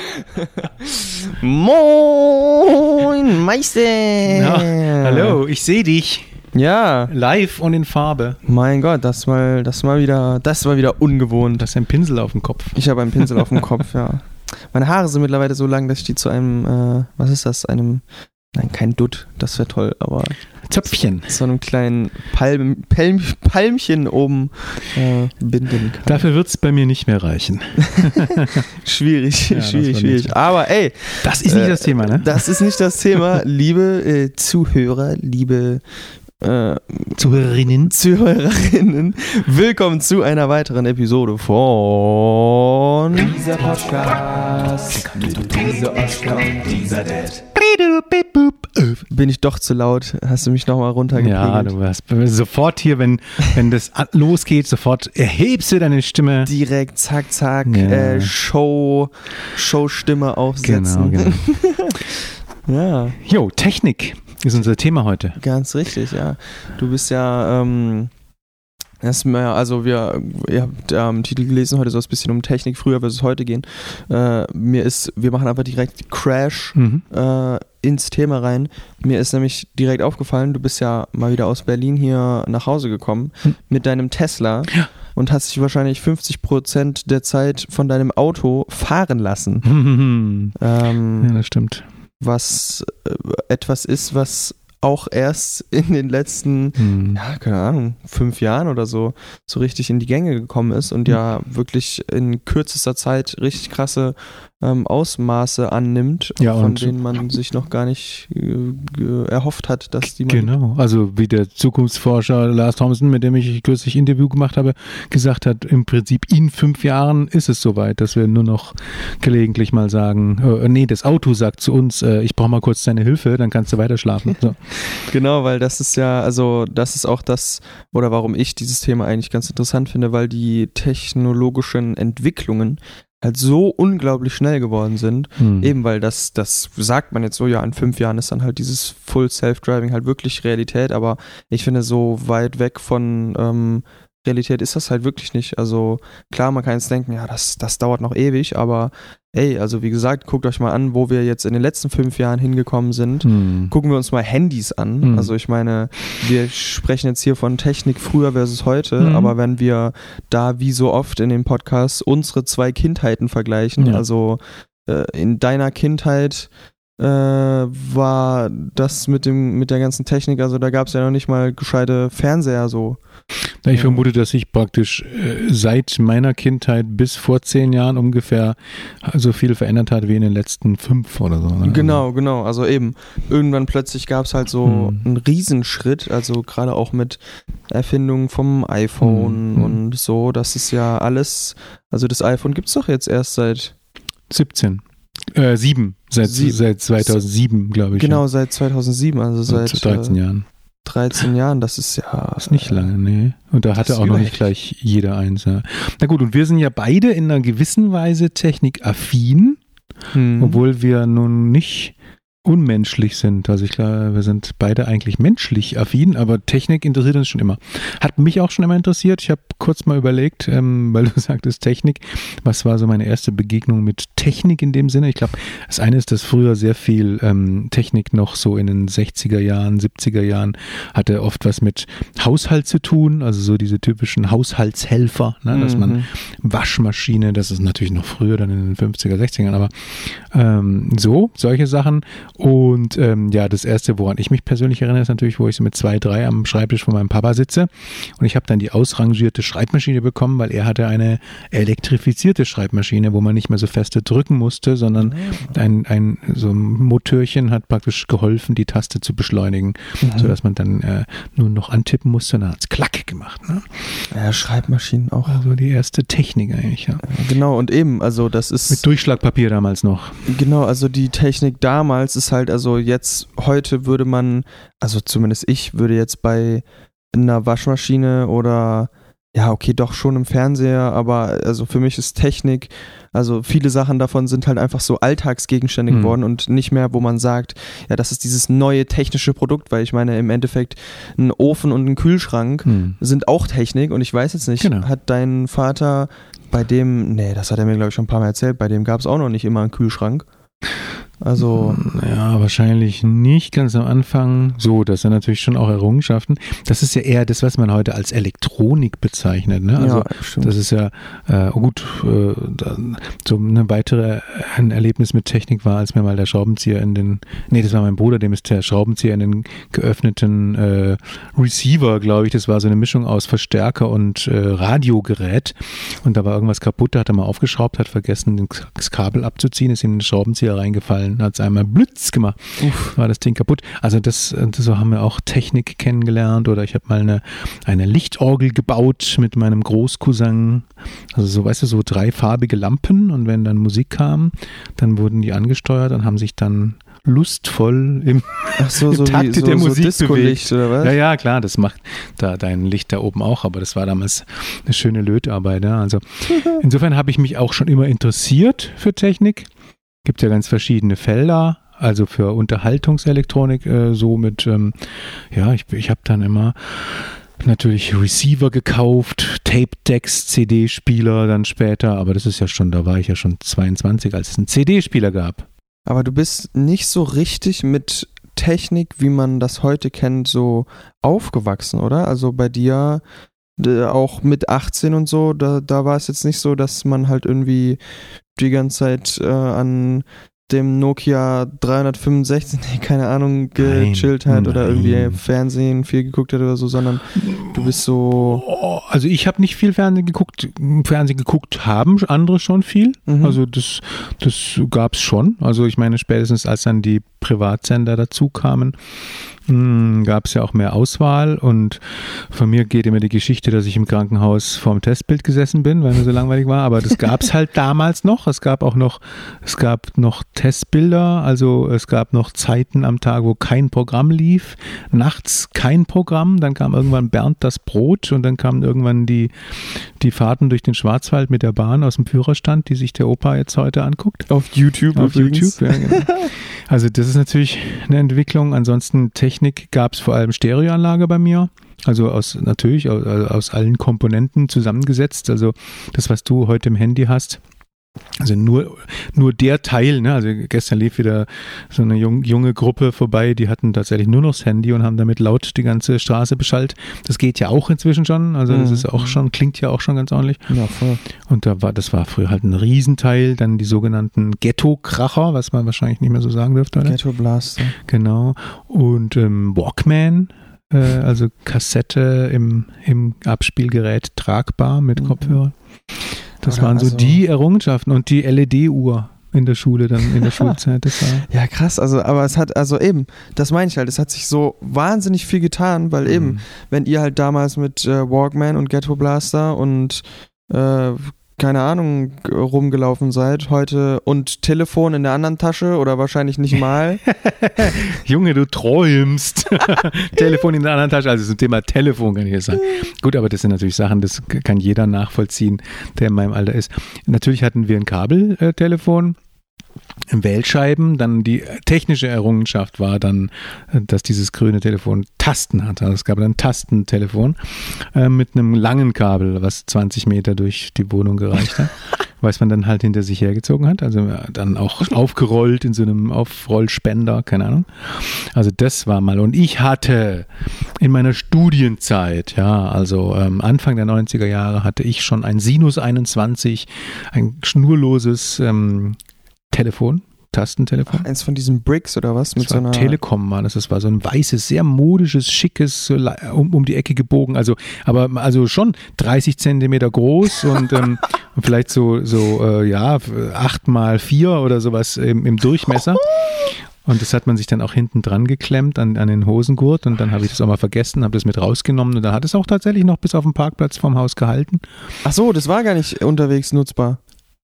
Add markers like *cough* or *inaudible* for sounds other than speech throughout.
*laughs* Moin, Meister! Ja, hallo, ich sehe dich Ja, live und in Farbe. mein Gott, das mal, das mal wieder, das war wieder ungewohnt. Du hast einen Pinsel auf dem Kopf. Ich habe einen Pinsel auf dem *laughs* Kopf, ja. Meine Haare sind mittlerweile so lang, dass ich die zu einem, äh, was ist das, einem, nein, kein Dutt, das wäre toll, aber Zöpfchen. so einem kleinen Palm, Palm, Palmchen oben äh, binden kann. Dafür wird es bei mir nicht mehr reichen. *laughs* schwierig, Ja, schwierig, schwierig. nicht- Aber ey, Das ist nicht Äh, das Thema, ne? Das ist nicht das Thema, *laughs* liebe äh, Zuhörer, liebe äh, Zuhörerinnen. Zuhörerinnen. Willkommen zu einer weiteren Episode von dieser Podcast. Dieser Oscar und dieser Dad. Bin ich doch zu laut? Hast du mich nochmal runtergepegelt? Ja, du hast sofort hier, wenn, wenn das losgeht, sofort erhebst du deine Stimme. Direkt, zack, zack, Ja. äh, Show, Showstimme aufsetzen. Genau, genau. *laughs* ja. Jo, Technik ist unser Thema heute. Ganz richtig, ja. Du bist ja, ähm, erstmal, also wir, ihr habt im Titel gelesen, heute soll es ein bisschen um Technik früher versus heute gehen. Äh, mir ist, wir machen einfach direkt Crash Mhm. äh, ins Thema rein. Mir ist nämlich direkt aufgefallen, du bist ja mal wieder aus Berlin hier nach Hause gekommen Hm. mit deinem Tesla Ja. und hast dich wahrscheinlich 50% der Zeit von deinem Auto fahren lassen. *laughs* Ähm, Ja, das stimmt. was äh, etwas ist, was auch erst in den letzten, Hm. ja, keine Ahnung, fünf Jahren oder so, so richtig in die Gänge gekommen ist und Hm. ja wirklich in kürzester Zeit richtig krasse ähm, Ausmaße annimmt, Ja, von denen man sich noch gar nicht äh, erhofft hat, dass die man Genau, also wie der Zukunftsforscher Lars Thompson, mit dem ich kürzlich Interview gemacht habe, gesagt hat, im Prinzip in fünf Jahren ist es soweit, dass wir nur noch gelegentlich mal sagen, äh, nee, das Auto sagt zu uns, äh, ich brauche mal kurz deine Hilfe, dann kannst du weiter schlafen. So. *laughs* Genau, weil das ist ja, also das ist auch das, oder warum ich dieses Thema eigentlich ganz interessant finde, weil die technologischen Entwicklungen halt so unglaublich schnell geworden sind. Hm. Eben weil das, das sagt man jetzt so, ja, in fünf Jahren ist dann halt dieses Full Self-Driving halt wirklich Realität, aber ich finde, so weit weg von ähm, Realität ist das halt wirklich nicht. Also klar, man kann jetzt denken, ja, das, das dauert noch ewig, aber ey, also wie gesagt, guckt euch mal an, wo wir jetzt in den letzten fünf Jahren hingekommen sind. Hm. Gucken wir uns mal Handys an. Mhm. Also ich meine, wir sprechen jetzt hier von Technik früher versus heute, Mhm. aber wenn wir da wie so oft in den Podcasts unsere zwei Kindheiten vergleichen, Ja. also äh, in deiner Kindheit äh, war das mit dem mit der ganzen Technik, also da gab es ja noch nicht mal gescheite Fernseher so. Ich Ja. vermute, dass sich praktisch äh, seit meiner Kindheit bis vor zehn Jahren ungefähr so viel verändert hat wie in den letzten fünf oder so. Ne? Genau, genau. Also eben, irgendwann plötzlich gab es halt so Hm. einen Riesenschritt, also gerade auch mit Erfindungen vom iPhone Hm. und so. Das ist ja alles, also das iPhone gibt es doch jetzt erst seit, 17. Äh, sieben. Seit, Sieben. seit 2007, glaube ich. genau, ja. seit 2007, also Also seit 13 äh, Jahren. 13 Jahren. Das ist ja. ist nicht lange, nee. Und da das hatte auch noch nicht gleich jeder eins. Ja. Na gut, und wir sind ja beide in einer gewissen Weise technikaffin, Hm. obwohl wir nun nicht unmenschlich sind. Also ich glaube, wir sind beide eigentlich menschlich affin, aber Technik interessiert uns schon immer. Hat mich auch schon immer interessiert. Ich habe kurz mal überlegt, ähm, weil du *laughs* sagtest Technik, was war so meine erste Begegnung mit Technik in dem Sinne? Ich glaube, das eine ist, dass früher sehr viel ähm, Technik noch so in den 60er Jahren, 70er Jahren hatte oft was mit Haushalt zu tun, also so diese typischen Haushaltshelfer, ne, dass man Mhm. Waschmaschine, das ist natürlich noch früher, dann in den 50er, 60ern, aber ähm, so, solche Sachen. Und ähm, ja, das erste, woran ich mich persönlich erinnere, ist natürlich, wo ich so mit zwei, drei am Schreibtisch von meinem Papa sitze und ich habe dann die ausrangierte Schreibmaschine bekommen, weil er hatte eine elektrifizierte Schreibmaschine, wo man nicht mehr so feste drücken musste, sondern ein, ein so ein Motörchen hat praktisch geholfen, die Taste zu beschleunigen, Mhm. sodass man dann äh, nur noch antippen musste und dann hat es klack gemacht. Ne? Ja, Schreibmaschinen auch. Also die erste Technik eigentlich, ja. Genau, und eben, also das ist. Mit Durchschlagpapier damals noch. Genau, also die Technik damals ist halt, also jetzt, heute würde man, also zumindest ich würde jetzt bei einer Waschmaschine oder ja, okay, doch schon im Fernseher, aber also für mich ist Technik, also viele Sachen davon sind halt einfach so Alltagsgegenstände Hm. geworden und nicht mehr, wo man sagt, ja, das ist dieses neue technische Produkt, weil ich meine, im Endeffekt ein Ofen und ein Kühlschrank Hm. sind auch Technik und ich weiß jetzt nicht, Genau. hat dein Vater bei dem, nee, das hat er mir, glaube ich, schon ein paar Mal erzählt, bei dem gab es auch noch nicht immer einen Kühlschrank. Also. Ja, wahrscheinlich nicht ganz am Anfang. So, das sind natürlich schon auch Errungenschaften. Das ist ja eher das, was man heute als Elektronik bezeichnet. Ne? Also, ja, stimmt. das ist ja äh, gut. Äh, so eine weitere ein Erlebnis mit Technik war, als mir mal der Schraubenzieher in den, nee, das war mein Bruder, dem ist der Schraubenzieher in den geöffneten äh, Receiver, glaube ich. Das war so eine Mischung aus Verstärker und äh, Radiogerät. Und da war irgendwas kaputt, da hat er mal aufgeschraubt, hat vergessen, das Kabel abzuziehen, ist ihm ein Schraubenzieher reingefallen dann hat es einmal Blitz gemacht, Uff. war das Ding kaputt. Also das, das, so haben wir auch Technik kennengelernt oder ich habe mal eine, eine Lichtorgel gebaut mit meinem Großcousin. Also so, weißt du, so dreifarbige Lampen und wenn dann Musik kam, dann wurden die angesteuert und haben sich dann lustvoll im, Ach so, *laughs* so Takt wie, so, der so Musik Disco-Licht oder was? Ja, ja, klar, das macht da dein Licht da oben auch, aber das war damals eine schöne Lötarbeit. Ja. Also *laughs* insofern habe ich mich auch schon immer interessiert für Technik gibt ja ganz verschiedene Felder. Also für Unterhaltungselektronik äh, so mit, ähm, ja, ich, ich habe dann immer natürlich Receiver gekauft, Tape-Decks, CD-Spieler dann später, aber das ist ja schon, da war ich ja schon 22, als es einen CD-Spieler gab. Aber du bist nicht so richtig mit Technik, wie man das heute kennt, so aufgewachsen, oder? Also bei dir auch mit 18 und so, da, da war es jetzt nicht so, dass man halt irgendwie die ganze Zeit äh, an dem Nokia 365, *laughs* nee, keine Ahnung, gechillt hat oder irgendwie Fernsehen viel geguckt hat oder so, sondern du bist so. Oh, also ich habe nicht viel Fernsehen geguckt. Fernsehen geguckt haben andere schon viel. Mhm. Also das, das gab es schon. Also ich meine, spätestens als dann die Privatsender dazu kamen, hm, gab es ja auch mehr Auswahl und von mir geht immer die Geschichte, dass ich im Krankenhaus vorm Testbild gesessen bin, weil mir so langweilig war, aber das gab es *laughs* halt damals noch. Es gab auch noch, es gab noch Testbilder, also es gab noch Zeiten am Tag, wo kein Programm lief, nachts kein Programm, dann kam irgendwann Bernd das Brot und dann kamen irgendwann die, die Fahrten durch den Schwarzwald mit der Bahn aus dem Führerstand, die sich der Opa jetzt heute anguckt. Auf YouTube. Auf übrigens. YouTube, ja, genau. *laughs* Also das ist natürlich eine Entwicklung. Ansonsten Technik gab es vor allem Stereoanlage bei mir. Also aus natürlich aus, aus allen Komponenten zusammengesetzt. Also das, was du heute im Handy hast, also nur, nur der Teil, ne? also gestern lief wieder so eine jung, junge Gruppe vorbei, die hatten tatsächlich nur noch das Handy und haben damit laut die ganze Straße beschallt. Das geht ja auch inzwischen schon, also das mhm. ist auch schon, klingt ja auch schon ganz ordentlich. Ja, voll. Und da war, das war früher halt ein Riesenteil, dann die sogenannten Ghetto-Kracher, was man wahrscheinlich nicht mehr so sagen dürfte. Oder? Ghetto Blaster. Genau. Und ähm, Walkman, äh, also Kassette im, im Abspielgerät tragbar mit mhm. Das Oder waren so also, die Errungenschaften und die LED-Uhr in der Schule dann in der *laughs* Schulzeit. Das war ja krass, also aber es hat also eben, das meine ich halt, es hat sich so wahnsinnig viel getan, weil mhm. eben, wenn ihr halt damals mit äh, Walkman und Ghetto Blaster und äh, keine Ahnung, rumgelaufen seid heute und Telefon in der anderen Tasche oder wahrscheinlich nicht mal. *laughs* Junge, du träumst. *laughs* Telefon in der anderen Tasche, also zum Thema Telefon kann ich jetzt sagen. Gut, aber das sind natürlich Sachen, das kann jeder nachvollziehen, der in meinem Alter ist. Natürlich hatten wir ein Kabeltelefon. Wählscheiben. Dann die technische Errungenschaft war dann, dass dieses grüne Telefon Tasten hatte. Also es gab dann ein Tastentelefon äh, mit einem langen Kabel, was 20 Meter durch die Wohnung gereicht hat. *laughs* was man dann halt hinter sich hergezogen hat. Also dann auch *laughs* aufgerollt in so einem Aufrollspender, keine Ahnung. Also das war mal. Und ich hatte in meiner Studienzeit, ja, also ähm, Anfang der 90er Jahre, hatte ich schon ein Sinus 21, ein schnurloses ähm, Telefon, Tastentelefon. Ach, eins von diesen Bricks oder was? Mit so einer Telekom war das. Das war so ein weißes, sehr modisches, schickes, um, um die Ecke gebogen. Also, aber also schon 30 Zentimeter groß und, ähm, *laughs* vielleicht so, so äh, ja, 8 mal 4 oder sowas im, im Durchmesser. Und das hat man sich dann auch hinten dran geklemmt an, an den Hosengurt und dann habe ich das auch mal vergessen, habe das mit rausgenommen und da hat es auch tatsächlich noch bis auf den Parkplatz vom Haus gehalten. Ach so, das war gar nicht unterwegs nutzbar.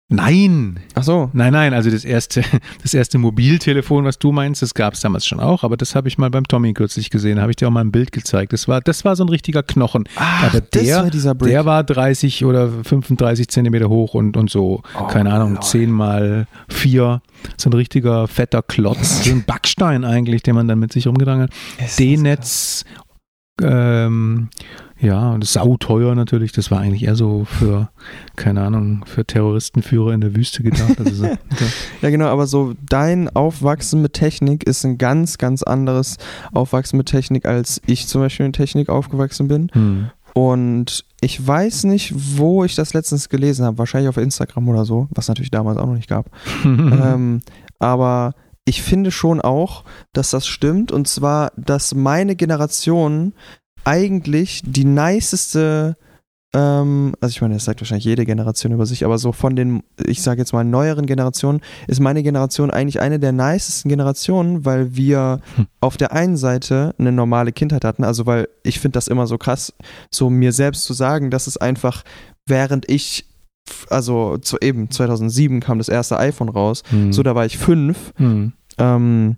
Nein. Ach so. Nein, nein, also das erste, *laughs* das erste Mobiltelefon, was du meinst, das gab es damals schon auch, aber das habe ich mal beim Tommy kürzlich gesehen, habe ich dir auch mal ein Bild gezeigt. Das war, das war so ein richtiger Knochen. Ach, aber der, war dieser Brick. der war 30 oder 35 Zentimeter hoch und, und so, oh, keine Ahnung, Lord. 10 mal 4. So ein richtiger fetter Klotz, *laughs* so ein Backstein eigentlich, den man dann mit sich rumgegangen hat. D-Netz ähm, ja, und sauteuer natürlich. Das war eigentlich eher so für, keine Ahnung, für Terroristenführer in der Wüste gedacht. Also so, *laughs* ja, genau, aber so dein Aufwachsen mit Technik ist ein ganz, ganz anderes Aufwachsen mit Technik, als ich zum Beispiel mit Technik aufgewachsen bin. hm. Und ich weiß nicht, wo ich das letztens gelesen habe. Wahrscheinlich auf Instagram oder so, was natürlich damals auch noch nicht gab. *laughs* ähm, aber ich finde schon auch, dass das stimmt. Und zwar, dass meine Generation eigentlich die niceste, ähm, also ich meine, das sagt wahrscheinlich jede Generation über sich, aber so von den, ich sage jetzt mal, neueren Generationen, ist meine Generation eigentlich eine der nicesten Generationen, weil wir Hm. auf der einen Seite eine normale Kindheit hatten, also weil ich finde das immer so krass, so mir selbst zu sagen, dass es einfach, während ich, also zu eben 2007 kam das erste iPhone raus, Hm. so da war ich fünf, Hm. ähm,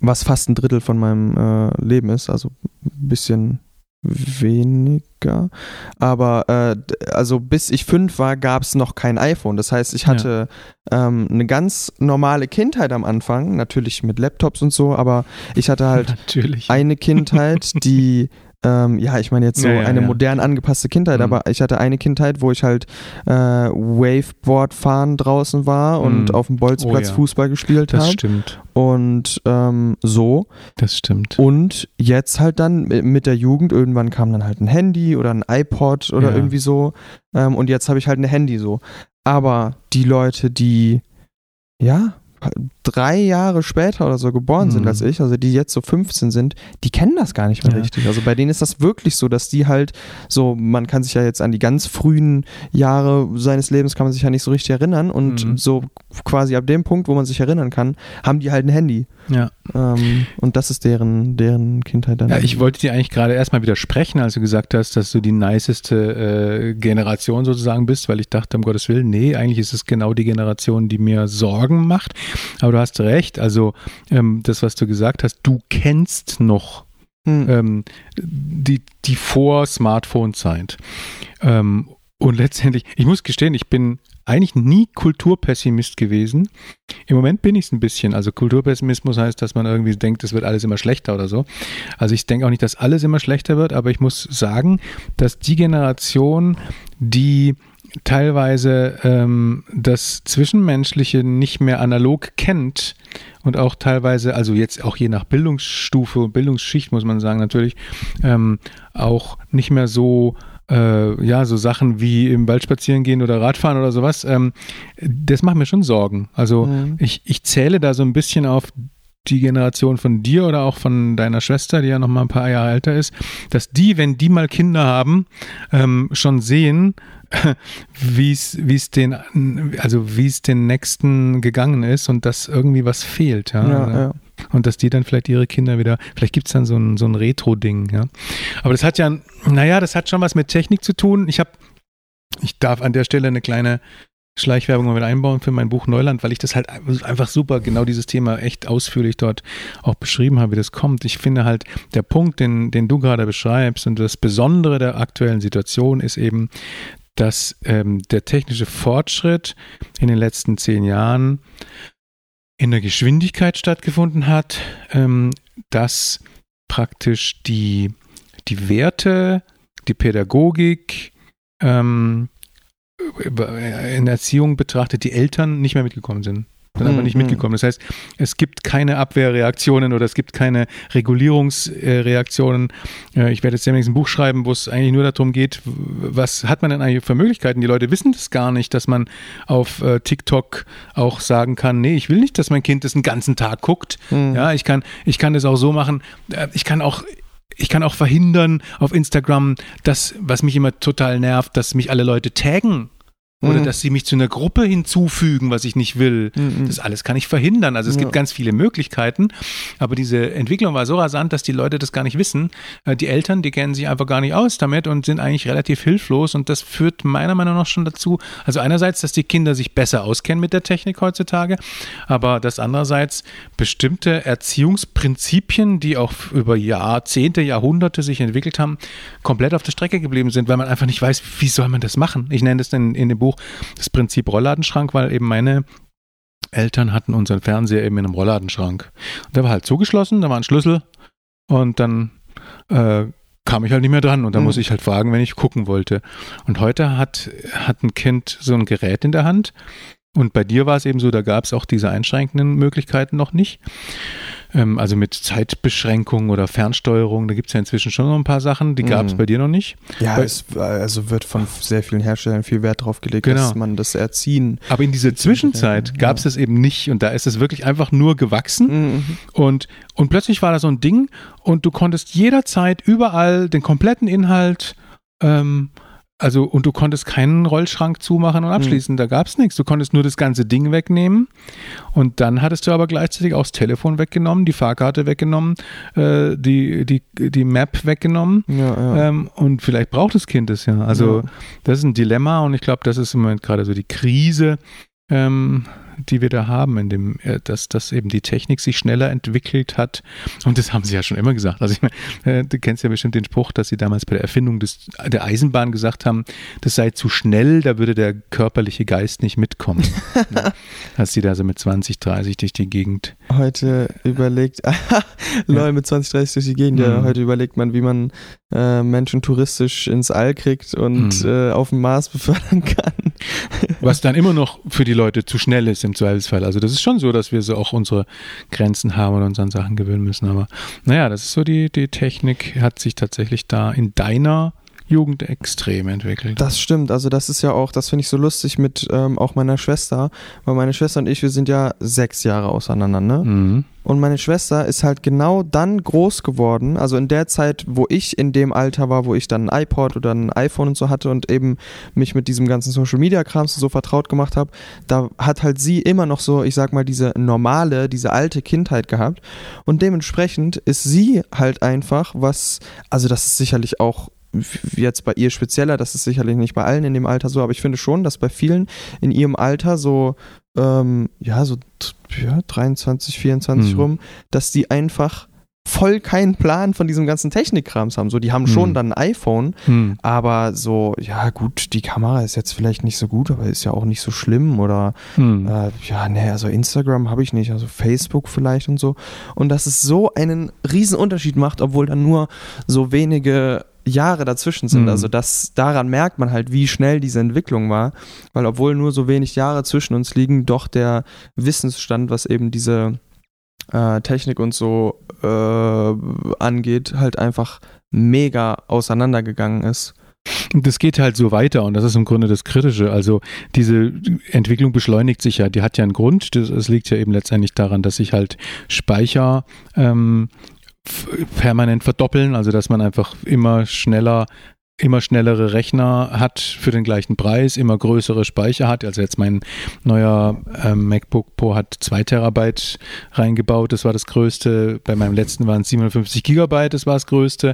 was fast ein Drittel von meinem äh, Leben ist, also ein bisschen weniger. Aber äh, also bis ich fünf war, gab es noch kein iPhone. Das heißt, ich hatte ähm, eine ganz normale Kindheit am Anfang, natürlich mit Laptops und so, aber ich hatte halt *laughs* Natürlich. eine Kindheit, die ähm, ja, ich meine jetzt so Ja, ja, eine ja. modern angepasste Kindheit, Mhm. aber ich hatte eine Kindheit, wo ich halt äh, Waveboard fahren draußen war und Mhm. auf dem Bolzplatz Oh. Fußball gespielt das habe stimmt. und ähm, so Das stimmt. und jetzt halt dann mit der Jugend irgendwann kam dann halt ein Handy oder ein iPod oder irgendwie so ähm, und jetzt habe ich halt ein Handy so. Aber die Leute, die ja drei Jahre später oder so geboren sind Mhm. als ich, also die jetzt so 15 sind, die kennen das gar nicht mehr Ja. richtig. Also bei denen ist das wirklich so, dass die halt so, man kann sich ja jetzt an die ganz frühen Jahre seines Lebens kann man sich ja nicht so richtig erinnern und Mhm. so quasi ab dem Punkt, wo man sich erinnern kann, haben die halt ein Handy. Ja. Ähm, und das ist deren, deren Kindheit dann. Ja, ich wollte dir eigentlich gerade erstmal widersprechen, als du gesagt hast, dass du die niceste äh, Generation sozusagen bist, weil ich dachte, um Gottes Willen, nee, eigentlich ist es genau die Generation, die mir Sorgen macht. Aber du hast recht, also ähm, das, was du gesagt hast, du kennst noch Hm. ähm, die, die Vor-Smartphone-Zeit. Ähm, und letztendlich, ich muss gestehen, ich bin eigentlich nie Kulturpessimist gewesen. Im Moment bin ich es ein bisschen. Also Kulturpessimismus heißt, dass man irgendwie denkt, es wird alles immer schlechter oder so. Also ich denke auch nicht, dass alles immer schlechter wird, aber ich muss sagen, dass die Generation, die teilweise ähm, das Zwischenmenschliche nicht mehr analog kennt und auch teilweise, also jetzt auch je nach Bildungsstufe und Bildungsschicht muss man sagen natürlich, ähm, auch nicht mehr so äh, ja, so Sachen wie im Wald spazieren gehen oder Radfahren oder sowas, ähm, das macht mir schon Sorgen. Also Mhm. ich, ich zähle da so ein bisschen auf die Generation von dir oder auch von deiner Schwester, die ja noch mal ein paar Jahre älter ist, dass die, wenn die mal Kinder haben, ähm, schon sehen, *laughs* wie es den also wie es den nächsten gegangen ist und dass irgendwie was fehlt ja, ja, Oder- ja. und dass die dann vielleicht ihre Kinder wieder, vielleicht gibt es dann so ein, so ein Retro-Ding, ja. Aber das hat ja, naja, das hat schon was mit Technik zu tun. Ich habe, ich darf an der Stelle eine kleine Schleichwerbung mal mit einbauen für mein Buch Neuland, weil ich das halt einfach super, genau dieses Thema echt ausführlich dort auch beschrieben habe, wie das kommt. Ich finde halt, der Punkt, den, den du gerade beschreibst und das Besondere der aktuellen Situation ist eben, dass ähm, der technische Fortschritt in den letzten zehn Jahren in der Geschwindigkeit stattgefunden hat, ähm, dass praktisch die, die Werte, die Pädagogik ähm, in Erziehung betrachtet, die Eltern nicht mehr mitgekommen sind. Sind einfach nicht Mhm. mitgekommen. Das heißt, es gibt keine Abwehrreaktionen oder es gibt keine Regulierungsreaktionen. Äh, Ich werde jetzt demnächst ein Buch schreiben, wo es eigentlich nur darum geht, was hat man denn eigentlich für Möglichkeiten? Die Leute wissen das gar nicht, dass man auf äh, TikTok auch sagen kann, nee, ich will nicht, dass mein Kind das einen ganzen Tag guckt. Mhm. Ja, ich kann, ich kann das auch so machen. Äh, Ich kann auch ich kann auch verhindern auf Instagram, dass, was mich immer total nervt, dass mich alle Leute taggen oder Mhm. dass sie mich zu einer Gruppe hinzufügen, was ich nicht will. Mhm. Das alles kann ich verhindern. Also es Ja. gibt ganz viele Möglichkeiten, aber diese Entwicklung war so rasant, dass die Leute das gar nicht wissen. Äh, Die Eltern, die kennen sich einfach gar nicht aus damit und sind eigentlich relativ hilflos und das führt meiner Meinung nach schon dazu, also einerseits, dass die Kinder sich besser auskennen mit der Technik heutzutage, aber dass andererseits bestimmte Erziehungsprinzipien, die auch über Jahrzehnte, Jahrhunderte sich entwickelt haben, komplett auf der Strecke geblieben sind, weil man einfach nicht weiß, wie soll man das machen. Ich nenne das in, in dem Buch das Prinzip Rollladenschrank, weil eben meine Eltern hatten unseren Fernseher eben in einem Rollladenschrank. Und der war halt zugeschlossen, da war ein Schlüssel und dann äh, kam ich halt nicht mehr dran und da Mhm. muss ich halt fragen, wenn ich gucken wollte. Und heute hat, hat ein Kind so ein Gerät in der Hand und bei dir war es eben so, da gab es auch diese einschränkenden Möglichkeiten noch nicht. Ähm, also mit Zeitbeschränkung oder Fernsteuerung, da gibt es ja inzwischen schon noch ein paar Sachen, die gab es Mhm. bei dir noch nicht. Ja, Weil- es also wird von sehr vielen Herstellern viel Wert drauf gelegt, Genau. dass man das Erziehen. Aber in dieser Zwischenzeit gab es es eben nicht und da ist es wirklich einfach nur gewachsen. Mhm. Und, und plötzlich war da so ein Ding und du konntest jederzeit überall den kompletten Inhalt, ähm, also und du konntest keinen Rollschrank zumachen und abschließen, da gab es nichts. Du konntest nur das ganze Ding wegnehmen und dann hattest du aber gleichzeitig auch das Telefon weggenommen, die Fahrkarte weggenommen, äh, die, die, die Map weggenommen. Ja, ja. Ähm, und vielleicht braucht das Kind es ja. Also Ja. das ist ein Dilemma und ich glaube, das ist im Moment gerade so die Krise, ähm, die wir da haben, in dem, äh, dass, dass eben die Technik sich schneller entwickelt hat. Und das haben sie ja schon immer gesagt. Also ich meine, äh, du kennst ja bestimmt den Spruch, dass sie damals bei der Erfindung des, der Eisenbahn gesagt haben, das sei zu schnell, da würde der körperliche Geist nicht mitkommen. ja. *laughs* Als sie da so mit 20, 30 durch die Gegend. Heute überlegt, *laughs* Leute mit 20, 30 durch die Gegend, ja, Mhm. heute überlegt man, wie man äh, Menschen touristisch ins All kriegt und Mhm. äh, auf dem Mars befördern kann. Was dann immer noch für die Leute zu schnell ist im Zweifelsfall. Also das ist schon so, dass wir so auch unsere Grenzen haben und uns an Sachen gewöhnen müssen. Aber naja, das ist so, die, die Technik hat sich tatsächlich da in deiner Jugend extrem entwickelt. Das stimmt, also das ist ja auch, das finde ich so lustig mit ähm, auch meiner Schwester, weil meine Schwester und ich, wir sind ja sechs Jahre auseinander, ne? Mhm. Und meine Schwester ist halt genau dann groß geworden, also in der Zeit, wo ich in dem Alter war, wo ich dann ein iPod oder ein iPhone und so hatte und eben mich mit diesem ganzen Social Media Krams so vertraut gemacht habe, da hat halt sie immer noch so, ich sag mal, diese normale, diese alte Kindheit gehabt. Und dementsprechend ist sie halt einfach was, also das ist sicherlich auch jetzt bei ihr spezieller, das ist sicherlich nicht bei allen in dem Alter so, aber ich finde schon, dass bei vielen in ihrem Alter so, ähm, ja, so ja, 23, 24 Mhm. rum, dass die einfach voll keinen Plan von diesem ganzen Technikkrams haben. So, die haben schon Mhm. dann ein iPhone, Hm. aber so, ja gut, die Kamera ist jetzt vielleicht nicht so gut, aber ist ja auch nicht so schlimm oder Hm. äh, ja, nee, also Instagram habe ich nicht, also Facebook vielleicht und so. Und dass es so einen riesen Unterschied macht, obwohl dann nur so wenige Jahre dazwischen sind. Mhm. Also das, daran merkt man halt, wie schnell diese Entwicklung war, weil obwohl nur so wenig Jahre zwischen uns liegen, doch der Wissensstand, was eben diese äh, Technik und so äh, angeht, halt einfach mega auseinandergegangen ist. Und das geht halt so weiter und das ist im Grunde das Kritische. Also diese Entwicklung beschleunigt sich ja, die hat ja einen Grund. Das, das liegt ja eben letztendlich daran, dass sich halt Speicher ähm, permanent verdoppeln, also dass man einfach immer schneller immer schnellere Rechner hat für den gleichen Preis, immer größere Speicher hat. Also jetzt mein neuer ähm, MacBook Pro hat 2 Terabyte reingebaut, das war das größte. Bei meinem letzten waren es 57 Gigabyte, das war das größte.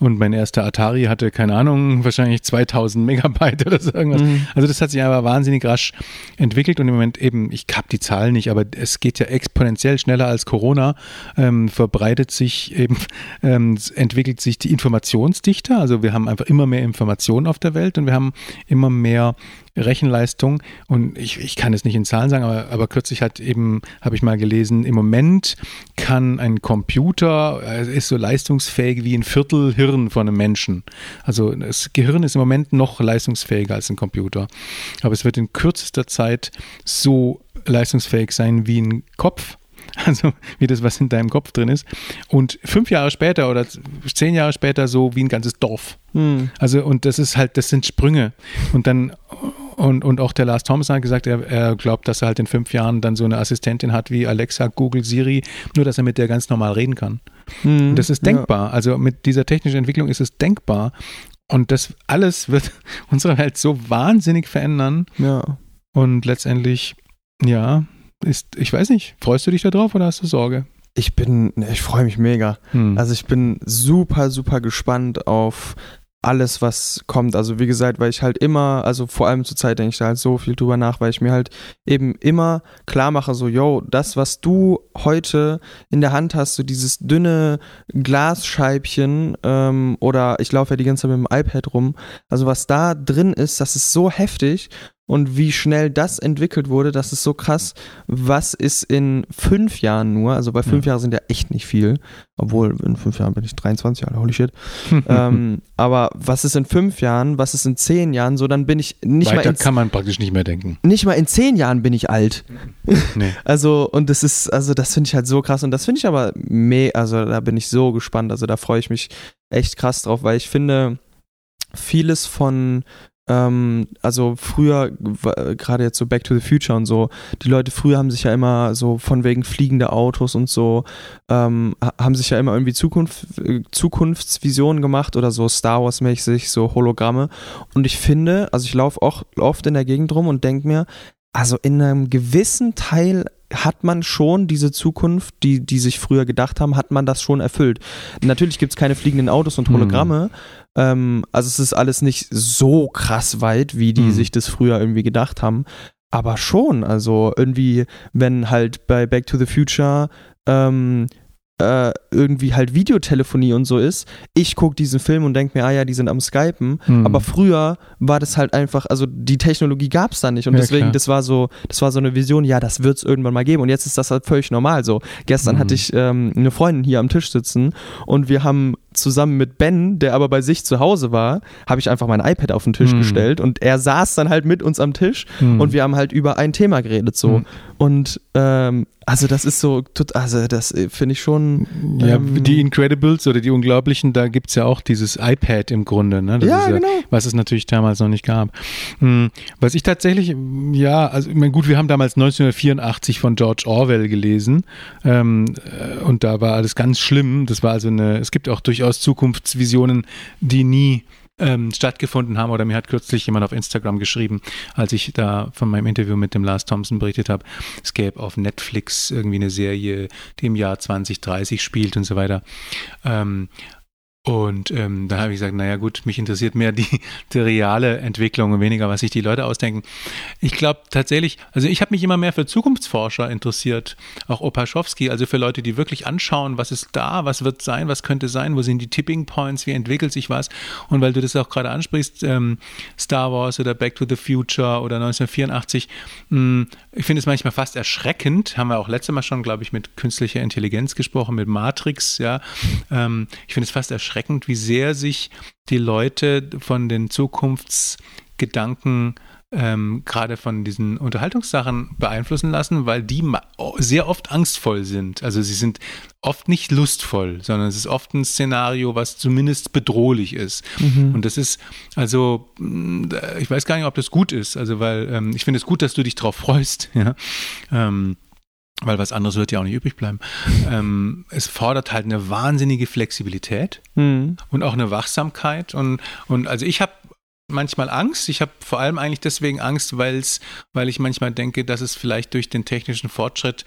Und mein erster Atari hatte, keine Ahnung, wahrscheinlich 2000 Megabyte oder so irgendwas. Mhm. Also das hat sich aber wahnsinnig rasch entwickelt und im Moment eben, ich habe die Zahlen nicht, aber es geht ja exponentiell schneller als Corona, ähm, verbreitet sich eben, ähm, entwickelt sich die Informationsdichte, also wir haben einfach immer mehr Informationen auf der Welt und wir haben immer mehr Rechenleistung und ich, ich kann es nicht in Zahlen sagen, aber, aber kürzlich hat eben, habe ich mal gelesen, im Moment kann ein Computer, äh, ist so leistungsfähig wie ein Viertel Hirn von einem Menschen. Also das Gehirn ist im Moment noch leistungsfähiger als ein Computer. Aber es wird in kürzester Zeit so leistungsfähig sein wie ein Kopf. *laughs* Also wie das, was in deinem Kopf drin ist. Und fünf Jahre später oder zehn Jahre später so wie ein ganzes Dorf. Hm. Also, und das ist halt, das sind Sprünge. Und dann, und, und auch der Lars Thompson hat gesagt, er, er glaubt, dass er halt in fünf Jahren dann so eine Assistentin hat wie Alexa, Google, Siri, nur dass er mit der ganz normal reden kann. Hm. Und das ist denkbar. Also mit dieser technischen Entwicklung ist es denkbar. Und das alles wird *laughs* unsere Welt so wahnsinnig verändern. Ja. ja. Und letztendlich, ja, ist, ich weiß nicht, freust du dich da drauf oder hast du Sorge? Ich bin, ich freue mich mega. Hm. Also ich bin super, super gespannt auf alles, was kommt. Also wie gesagt, weil ich halt immer, also vor allem zur Zeit denke ich da halt so viel drüber nach, weil ich mir halt eben immer klar mache, so, yo, das, was du heute in der Hand hast, so dieses dünne Glasscheibchen ähm, oder ich laufe ja die ganze Zeit mit dem iPad rum, also was da drin ist, das ist so heftig und wie schnell das entwickelt wurde, das ist so krass. Was ist in fünf Jahren nur, also bei fünf ja. Jahren sind ja echt nicht viel, obwohl in fünf Jahren bin ich 23, Alter, holy shit. *laughs* ähm, aber was ist in fünf Jahren, was ist in zehn Jahren, so dann bin ich nicht Weiter mal in, kann man praktisch nicht mehr denken. Nicht mal in zehn Jahren bin ich alt. *laughs* Nee. also und das ist, also das finde ich halt so krass und das finde ich aber meh, also da bin ich so gespannt, also da freue ich mich echt krass drauf, weil ich finde, vieles von ähm, also früher, gerade jetzt so Back to the Future und so, die Leute früher haben sich ja immer so von wegen fliegende Autos und so, ähm, haben sich ja immer irgendwie Zukunft, Zukunftsvisionen gemacht oder so Star Wars-mäßig, so Hologramme. Und ich finde, also ich laufe auch oft in der Gegend rum und denke mir, also in einem gewissen Teil hat man schon diese Zukunft, die, die sich früher gedacht haben, hat man das schon erfüllt. Natürlich gibt es keine fliegenden Autos und Hologramme. Mhm. Ähm, also es ist alles nicht so krass weit, wie die mhm. sich das früher irgendwie gedacht haben. Aber schon, also irgendwie, wenn halt bei Back to the Future ähm, äh, irgendwie halt Videotelefonie und so ist. Ich gucke diesen Film und denke mir, ah ja, die sind am Skypen. Mhm. Aber früher war das halt einfach, also die Technologie gab es da nicht. Und ja, deswegen, klar. das war so, das war so eine Vision, ja, das wird es irgendwann mal geben. Und jetzt ist das halt völlig normal so. Gestern mhm. hatte ich ähm, eine Freundin hier am Tisch sitzen und wir haben zusammen mit Ben, der aber bei sich zu Hause war, habe ich einfach mein iPad auf den Tisch mhm. gestellt und er saß dann halt mit uns am Tisch mhm. und wir haben halt über ein Thema geredet so. Mhm. Und ähm, also das ist so, also das äh, finde ich schon. Ja, ähm, die Incredibles oder die Unglaublichen, da gibt es ja auch dieses iPad im Grunde, ne? Ja, ja, genau. Was es natürlich damals noch nicht gab. Hm, was ich tatsächlich, ja, also ich meine, gut, wir haben damals 1984 von George Orwell gelesen ähm, äh, und da war alles ganz schlimm. Das war also eine, es gibt auch durchaus Zukunftsvisionen, die nie ähm, stattgefunden haben. Oder mir hat kürzlich jemand auf Instagram geschrieben, als ich da von meinem Interview mit dem Lars Thompson berichtet habe, es gäbe auf Netflix irgendwie eine Serie, die im Jahr 2030 spielt und so weiter. Ähm, und ähm, dann habe ich gesagt, naja gut, mich interessiert mehr die, *laughs* die reale Entwicklung und weniger, was sich die Leute ausdenken. Ich glaube tatsächlich, also ich habe mich immer mehr für Zukunftsforscher interessiert, auch Opaschowski, also für Leute, die wirklich anschauen, was ist da, was wird sein, was könnte sein, wo sind die Tipping Points, wie entwickelt sich was. Und weil du das auch gerade ansprichst, ähm, Star Wars oder Back to the Future oder 1984, mh, hm, ich finde es manchmal fast erschreckend, haben wir auch letztes Mal schon, glaube ich, mit künstlicher Intelligenz gesprochen, mit Matrix, ja. Ähm, ich finde es fast erschreckend, erschreckend, wie sehr sich die Leute von den Zukunftsgedanken ähm, gerade von diesen Unterhaltungssachen beeinflussen lassen, weil die sehr oft angstvoll sind. Also sie sind oft nicht lustvoll, sondern es ist oft ein Szenario, was zumindest bedrohlich ist. Mhm. Und das ist, also, mm, ich weiß gar nicht, ob das gut ist. Also, weil ähm, ich finde es gut, dass du dich drauf freust. *laughs* Ja. Ähm, weil was anderes wird ja auch nicht übrig bleiben. *laughs* Ähm, es fordert halt eine wahnsinnige Flexibilität mhm. und auch eine Wachsamkeit. Und, und also ich habe manchmal Angst. Ich habe vor allem eigentlich deswegen Angst, weil's, weil ich manchmal denke, dass es vielleicht durch den technischen Fortschritt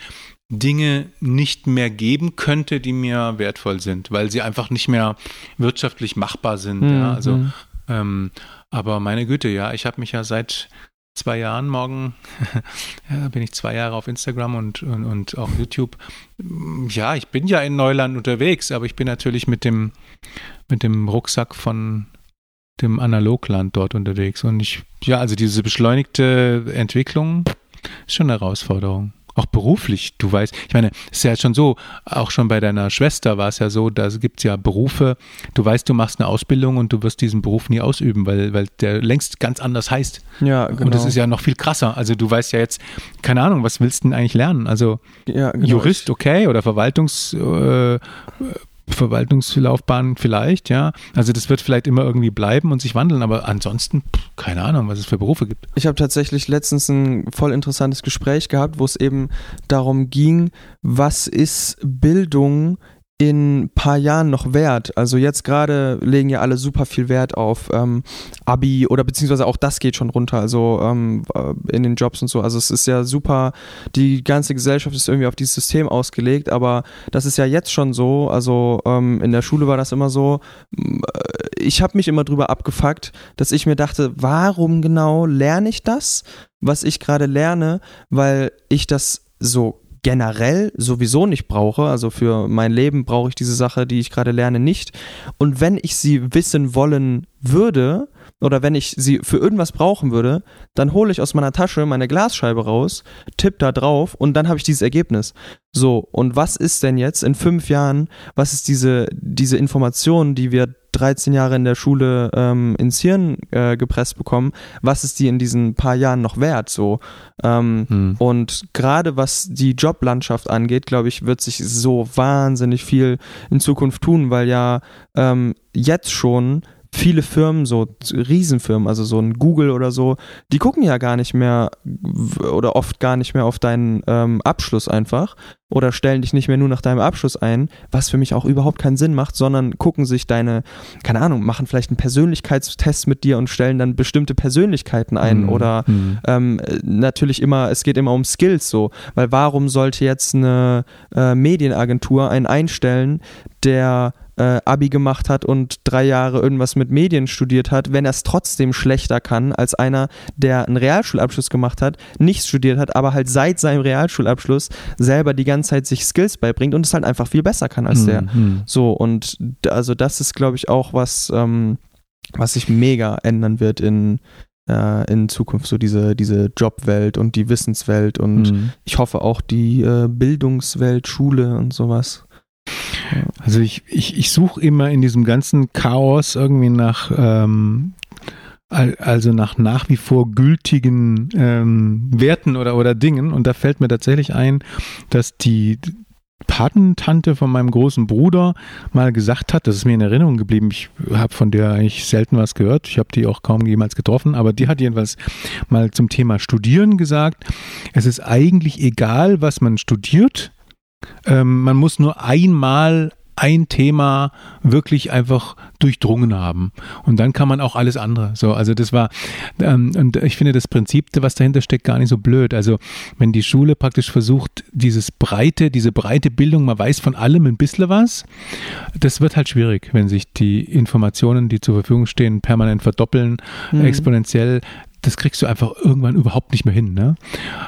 Dinge nicht mehr geben könnte, die mir wertvoll sind, weil sie einfach nicht mehr wirtschaftlich machbar sind. Mhm. Ja, also, hm. ähm, aber meine Güte, ja, ich habe mich ja seit zwei Jahren morgen, *laughs* ja, bin ich zwei Jahre auf Instagram und, und, und auch YouTube. Ja, ich bin ja in Neuland unterwegs, aber ich bin natürlich mit dem, mit dem Rucksack von dem Analogland dort unterwegs. Und ich, ja, also diese beschleunigte Entwicklung ist schon eine Herausforderung auch beruflich, du weißt, ich meine, es ist ja schon so, auch schon bei deiner Schwester war es ja so, da gibt es ja Berufe, du weißt, du machst eine Ausbildung und du wirst diesen Beruf nie ausüben, weil, weil der längst ganz anders heißt. Ja, genau. Und das ist ja noch viel krasser. Also du weißt ja jetzt, keine Ahnung, was willst du denn eigentlich lernen? Also ja, genau. Jurist, okay, oder Verwaltungs... Äh, Verwaltungslaufbahn vielleicht, ja. Also das wird vielleicht immer irgendwie bleiben und sich wandeln, aber ansonsten keine Ahnung, was es für Berufe gibt. Ich habe tatsächlich letztens ein voll interessantes Gespräch gehabt, wo es eben darum ging, was ist Bildung in ein paar Jahren noch wert? Also jetzt gerade legen ja alle super viel Wert auf ähm, Abi oder beziehungsweise auch das geht schon runter, also ähm, äh, in den Jobs und so. Also es ist ja super, die ganze Gesellschaft ist irgendwie auf dieses System ausgelegt, aber das ist ja jetzt schon so, also ähm, in der Schule war das immer so, äh, ich habe mich immer drüber abgefuckt, dass ich mir dachte, warum genau lerne ich das, was ich gerade lerne, weil ich das so generell sowieso nicht brauche. Also für mein Leben brauche ich diese Sache, die ich gerade lerne, nicht. Und wenn ich sie wissen wollen würde, oder wenn ich sie für irgendwas brauchen würde, dann hole ich aus meiner Tasche meine Glasscheibe raus, tipp da drauf und dann habe ich dieses Ergebnis. So, und was ist denn jetzt in fünf Jahren, was ist diese, diese Information, die wir 13 Jahre in der Schule ähm, ins Hirn äh, gepresst bekommen, was ist die in diesen paar Jahren noch wert? So. Ähm, hm. Und gerade was die Joblandschaft angeht, glaube ich, wird sich so wahnsinnig viel in Zukunft tun, weil ja ähm, jetzt schon viele Firmen, so Riesenfirmen, also so ein Google oder so, die gucken ja gar nicht mehr oder oft gar nicht mehr auf deinen ähm, Abschluss einfach oder stellen dich nicht mehr nur nach deinem Abschluss ein, was für mich auch überhaupt keinen Sinn macht, sondern gucken sich deine, keine Ahnung, machen vielleicht einen Persönlichkeitstest mit dir und stellen dann bestimmte Persönlichkeiten ein mhm. oder mhm. Ähm, natürlich immer, es geht immer um Skills so, weil warum sollte jetzt eine äh, Medienagentur einen einstellen, der äh, Abi gemacht hat und drei Jahre irgendwas mit Medien studiert hat, wenn er es trotzdem schlechter kann als einer, der einen Realschulabschluss gemacht hat, nichts studiert hat, aber halt seit seinem Realschulabschluss selber die ganze Zeit sich Skills beibringt und es halt einfach viel besser kann als der. Mhm. So, und also das ist, glaube ich, auch was, ähm, was sich mega ändern wird in, äh, in Zukunft, so diese, diese Jobwelt und die Wissenswelt und mhm. ich hoffe auch die äh, Bildungswelt, Schule und sowas. Also ich, ich, ich suche immer in diesem ganzen Chaos irgendwie nach, ähm, also nach nach wie vor gültigen ähm, Werten oder, oder Dingen. Und da fällt mir tatsächlich ein, dass die Patentante von meinem großen Bruder mal gesagt hat, das ist mir in Erinnerung geblieben, ich habe von der eigentlich selten was gehört, ich habe die auch kaum jemals getroffen, aber die hat jedenfalls mal zum Thema Studieren gesagt, es ist eigentlich egal, was man studiert, ähm, man muss nur einmal ein Thema wirklich einfach durchdrungen haben. Und dann kann man auch alles andere. So, also das war, ähm, und ich finde das Prinzip, was dahinter steckt, gar nicht so blöd. Also wenn die Schule praktisch versucht, dieses breite, diese breite Bildung, man weiß von allem ein bisschen was, das wird halt schwierig, wenn sich die Informationen, die zur Verfügung stehen, permanent verdoppeln, mhm. exponentiell das kriegst du einfach irgendwann überhaupt nicht mehr hin. Ne?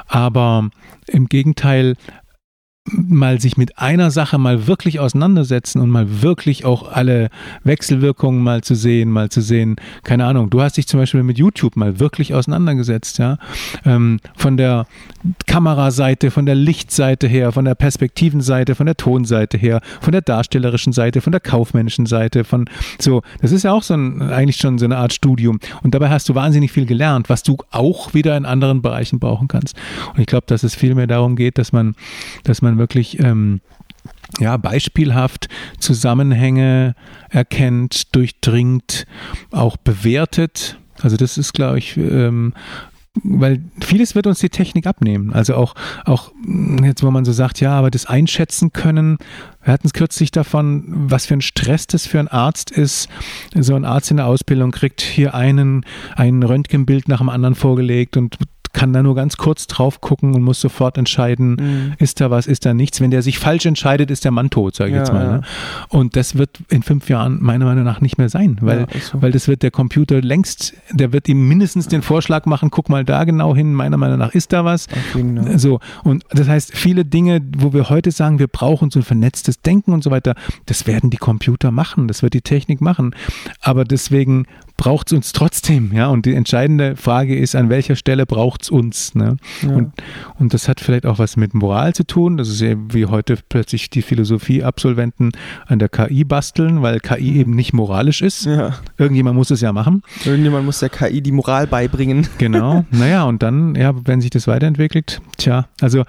Aber im Gegenteil, mal sich mit einer Sache mal wirklich auseinandersetzen und mal wirklich auch alle Wechselwirkungen mal zu sehen, mal zu sehen, keine Ahnung, du hast dich zum Beispiel mit YouTube mal wirklich auseinandergesetzt, ja, ähm, von der Kameraseite, von der Lichtseite her, von der Perspektivenseite, von der Tonseite her, von der darstellerischen Seite, von der kaufmännischen Seite, von so, das ist ja auch so ein, eigentlich schon so eine Art Studium. Und dabei hast du wahnsinnig viel gelernt, was du auch wieder in anderen Bereichen brauchen kannst. Und ich glaube, dass es viel mehr darum geht, dass man, dass man wirklich ähm, ja, beispielhaft Zusammenhänge erkennt, durchdringt, auch bewertet. Also das ist, glaube ich, ähm, weil vieles wird uns die Technik abnehmen. Also auch, auch jetzt, wo man so sagt, ja, aber das einschätzen können, wir hatten es kürzlich davon, was für ein Stress das für einen Arzt ist. So ein Arzt in der Ausbildung kriegt hier einen, ein Röntgenbild nach dem anderen vorgelegt und kann da nur ganz kurz drauf gucken und muss sofort entscheiden, mhm. ist da was, ist da nichts. Wenn der sich falsch entscheidet, ist der Mann tot, sage ich ja, jetzt mal. Ne? Und das wird in fünf Jahren meiner Meinung nach nicht mehr sein, weil, so. weil das wird der Computer längst, der wird ihm mindestens den Vorschlag machen, guck mal da genau hin, meiner Meinung nach ist da was. Okay, so, und das heißt, viele Dinge, wo wir heute sagen, wir brauchen so ein vernetztes Denken und so weiter, das werden die Computer machen, das wird die Technik machen. Aber deswegen braucht es uns trotzdem, ja. Und die entscheidende Frage ist, an welcher Stelle braucht es uns? Ne? Ja. Und, und das hat vielleicht auch was mit Moral zu tun. Das ist ja wie heute plötzlich die Philosophie-Absolventen an der KI basteln, weil KI eben nicht moralisch ist. Ja. Irgendjemand muss es ja machen. Irgendjemand muss der KI die Moral beibringen. Genau. *laughs* Naja, und dann, ja, wenn sich das weiterentwickelt, tja, also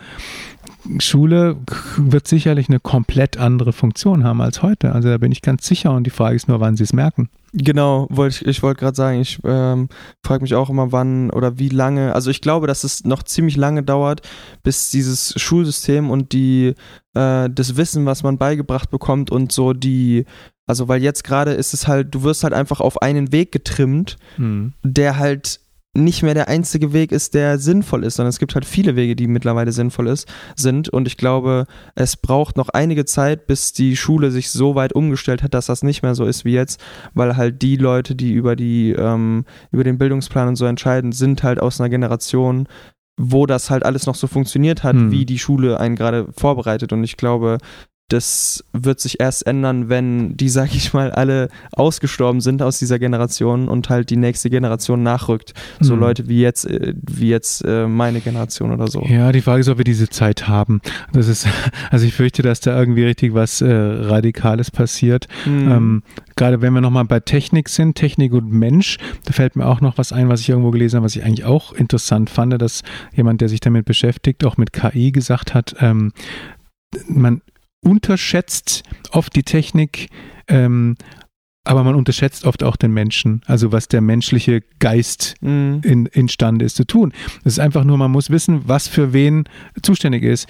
Schule wird sicherlich eine komplett andere Funktion haben als heute. Also da bin ich ganz sicher und die Frage ist nur, wann sie es merken. Genau, wollte ich, ich wollte gerade sagen, ich ähm, frage mich auch immer, wann oder wie lange. Also ich glaube, dass es noch ziemlich lange dauert, bis dieses Schulsystem und die äh, das Wissen, was man beigebracht bekommt und so die, also weil jetzt gerade ist es halt, du wirst halt einfach auf einen Weg getrimmt, hm. der halt nicht mehr der einzige Weg ist, der sinnvoll ist, sondern es gibt halt viele Wege, die mittlerweile sinnvoll ist, sind. Und ich glaube, es braucht noch einige Zeit, bis die Schule sich so weit umgestellt hat, dass das nicht mehr so ist wie jetzt, weil halt die Leute, die über die, ähm, über den Bildungsplan und so entscheiden, sind halt aus einer Generation, wo das halt alles noch so funktioniert hat, hm. wie die Schule einen gerade vorbereitet. Und ich glaube, das wird sich erst ändern, wenn die, sag ich mal, alle ausgestorben sind aus dieser Generation und halt die nächste Generation nachrückt. So Mhm. Leute wie jetzt, äh, wie jetzt äh, meine Generation oder so. Ja, die Frage ist, ob wir diese Zeit haben. Das ist, *laughs* also ich fürchte, dass da irgendwie richtig was äh, Radikales passiert. Mhm. Ähm, gerade wenn wir nochmal bei Technik sind, Technik und Mensch, da fällt mir auch noch was ein, was ich irgendwo gelesen habe, was ich eigentlich auch interessant fand, dass jemand, der sich damit beschäftigt, auch mit KI gesagt hat, ähm, man unterschätzt oft die Technik, ähm, aber man unterschätzt oft auch den Menschen, also was der menschliche Geist Mhm. in, imstande ist zu tun. Es ist einfach nur, man muss wissen, was für wen zuständig ist.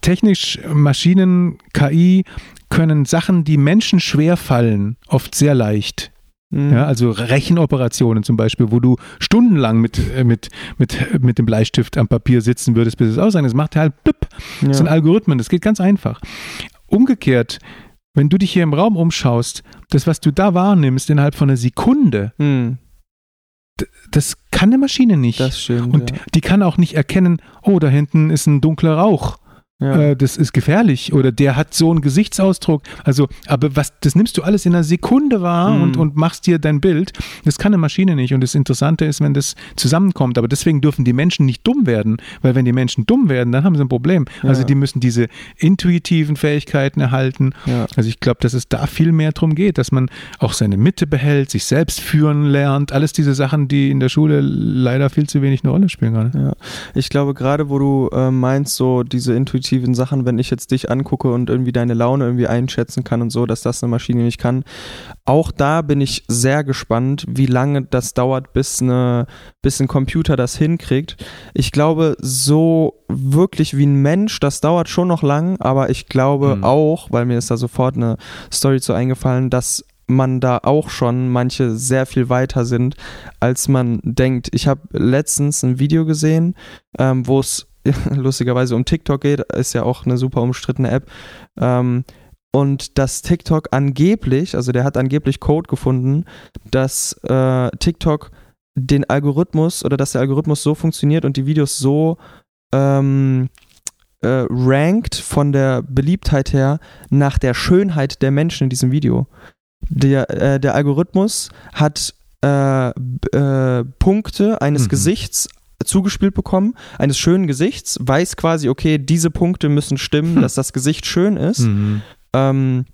Technisch, Maschinen, KI können Sachen, die Menschen schwer fallen, oft sehr leicht. Mhm. Ja, also Rechenoperationen zum Beispiel, wo du stundenlang mit, äh, mit, mit, mit dem Bleistift am Papier sitzen würdest, bis es ausreicht. Das macht halt blip. Das sind ja. Algorithmen, das geht ganz einfach. Umgekehrt, wenn du dich hier im Raum umschaust, das, was du da wahrnimmst innerhalb von einer Sekunde, Mhm. das kann eine Maschine nicht. Das stimmt. Und ja. die kann auch nicht erkennen, oh, da hinten ist ein dunkler Rauch. Ja. Äh, das ist gefährlich. Oder der hat so einen Gesichtsausdruck. Also, aber was, das nimmst du alles in einer Sekunde wahr Mhm. und, und machst dir dein Bild. Das kann eine Maschine nicht. Und das Interessante ist, wenn das zusammenkommt. Aber deswegen dürfen die Menschen nicht dumm werden. Weil wenn die Menschen dumm werden, dann haben sie ein Problem. Also Ja. die müssen diese intuitiven Fähigkeiten erhalten. ja. Also ich glaube, dass es da viel mehr drum geht, dass man auch seine Mitte behält, sich selbst führen lernt. Alles diese Sachen, die in der Schule leider viel zu wenig eine Rolle spielen gerade. Ja, ich glaube gerade, wo du äh, meinst, so diese intuitiven Sachen, wenn ich jetzt dich angucke und irgendwie deine Laune irgendwie einschätzen kann und so, dass das eine Maschine nicht kann, auch da bin ich sehr gespannt, wie lange das dauert, bis, eine, bis ein Computer das hinkriegt. Ich glaube, so wirklich wie ein Mensch, das dauert schon noch lang, aber ich glaube Mhm. auch, weil mir ist da sofort eine Story zu eingefallen, dass man da auch schon manche sehr viel weiter sind, als man denkt. Ich habe letztens ein Video gesehen, ähm, wo es *laughs* lustigerweise um TikTok geht, ist ja auch eine super umstrittene App. Ähm, und dass TikTok angeblich, also der hat angeblich Code gefunden, dass äh, TikTok den Algorithmus oder dass der Algorithmus so funktioniert und die Videos so ähm, äh, rankt von der Beliebtheit her nach der Schönheit der Menschen in diesem Video. Der, äh, der Algorithmus hat äh, äh, Punkte eines Mhm. Gesichts zugespielt bekommen, eines schönen Gesichts, weiß quasi, okay, diese Punkte müssen stimmen, Hm. dass das Gesicht schön ist, Mhm. ähm,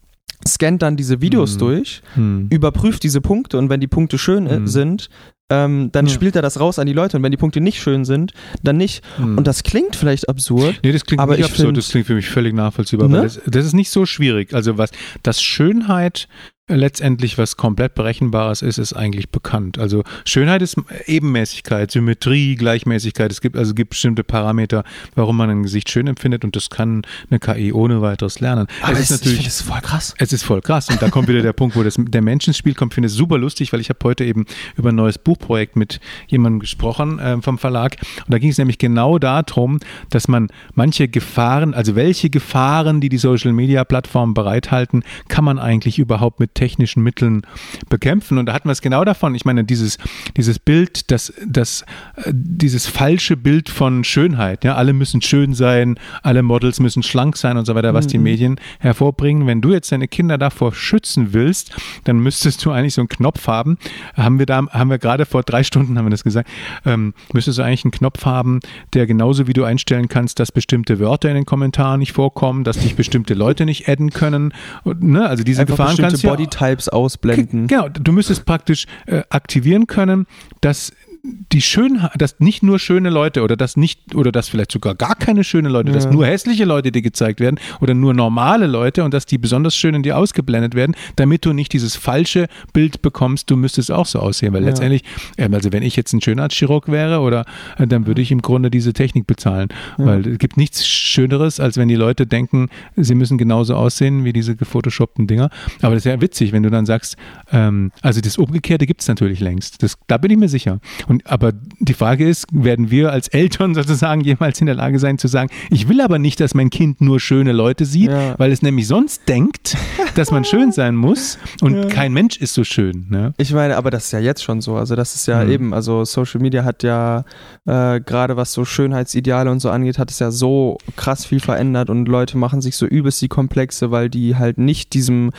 scannt dann diese Videos Mhm. durch, Mhm. überprüft diese Punkte und wenn die Punkte schön Mhm. sind, ähm, dann Ja. spielt er das raus an die Leute und wenn die Punkte nicht schön sind, dann nicht. Mhm. Und das klingt vielleicht absurd, Nee, das klingt Aber nicht ich absurd, find- das klingt für mich völlig nachvollziehbar. Ne? Weil das, das ist nicht so schwierig. Also was, dass Schönheit letztendlich was komplett Berechenbares ist, ist eigentlich bekannt. Also Schönheit ist Ebenmäßigkeit, Symmetrie, Gleichmäßigkeit. Es gibt also gibt bestimmte Parameter, warum man ein Gesicht schön empfindet und das kann eine KI ohne weiteres lernen. es ist natürlich das voll krass. es ist voll krass. Und da kommt wieder der Punkt, wo das, der Mensch ins Spiel kommt. Ich finde es super lustig, weil ich habe heute eben über ein neues Buchprojekt mit jemandem gesprochen ähm, vom Verlag. Und da ging es nämlich genau darum, dass man manche Gefahren, also welche Gefahren, die die Social-Media-Plattformen bereithalten, kann man eigentlich überhaupt mit technischen Mitteln bekämpfen. Und da hatten wir es genau davon. Ich meine, dieses, dieses Bild, das, das, äh, dieses falsche Bild von Schönheit. Ja, alle müssen schön sein, alle Models müssen schlank sein und so weiter, was die Mhm. Medien hervorbringen. Wenn du jetzt deine Kinder davor schützen willst, dann müsstest du eigentlich so einen Knopf haben. Haben wir da, haben wir gerade vor drei Stunden haben wir das gesagt, ähm, müsstest du eigentlich einen Knopf haben, der genauso wie du einstellen kannst, dass bestimmte Wörter in den Kommentaren nicht vorkommen, dass dich bestimmte Leute nicht adden können. Und, ne, also diese Einfach Gefahren kannst du ja Bodytypes ausblenden. Genau, du müsstest praktisch äh, aktivieren können, dass die Schönheit, dass nicht nur schöne Leute oder dass nicht oder dass vielleicht sogar gar keine schöne Leute, dass Ja. nur hässliche Leute dir gezeigt werden oder nur normale Leute und dass die besonders schönen dir ausgeblendet werden, damit du nicht dieses falsche Bild bekommst, du müsstest auch so aussehen, weil Ja. letztendlich, ähm, also wenn ich jetzt ein Schönheitschirurg wäre oder äh, dann würde ich im Grunde diese Technik bezahlen, Ja. weil es gibt nichts Schöneres, als wenn die Leute denken, sie müssen genauso aussehen wie diese gefotoshoppten Dinger. Aber das ist ja witzig, wenn du dann sagst, ähm, also das Umgekehrte gibt es natürlich längst. Das, da bin ich mir sicher. Und aber die Frage ist, werden wir als Eltern *laughs* sozusagen jemals in der Lage sein zu sagen, ich will aber nicht, dass mein Kind nur schöne Leute sieht, Ja. weil es nämlich sonst denkt, *laughs* dass man schön sein muss und Ja. kein Mensch ist so schön. Ne? Ich meine, aber das ist ja jetzt schon so. Also das ist ja Mhm. eben, also Social Media hat ja äh, gerade was so Schönheitsideale und so angeht, hat es ja so krass viel verändert und Leute machen sich so übelst die Komplexe, weil die halt nicht diesem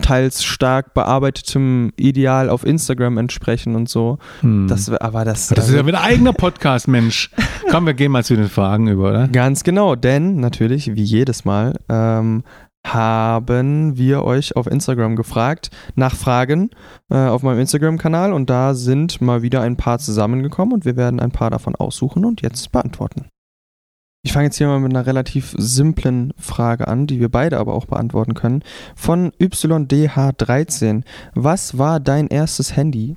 teils stark bearbeiteten Ideal auf Instagram entsprechen und so. Hm. Das, wär- aber das, das ist also, ja wieder ein eigener Podcast, Mensch. *laughs* Komm, wir gehen mal zu den Fragen über, oder? Ganz genau, denn natürlich, wie jedes Mal, ähm, haben wir euch auf Instagram gefragt nach Fragen äh, auf meinem Instagram-Kanal und da sind mal wieder ein paar zusammengekommen und wir werden ein paar davon aussuchen und jetzt beantworten. Ich fange jetzt hier mal mit einer relativ simplen Frage an, die wir beide aber auch beantworten können. Von YDH13. Was war dein erstes Handy?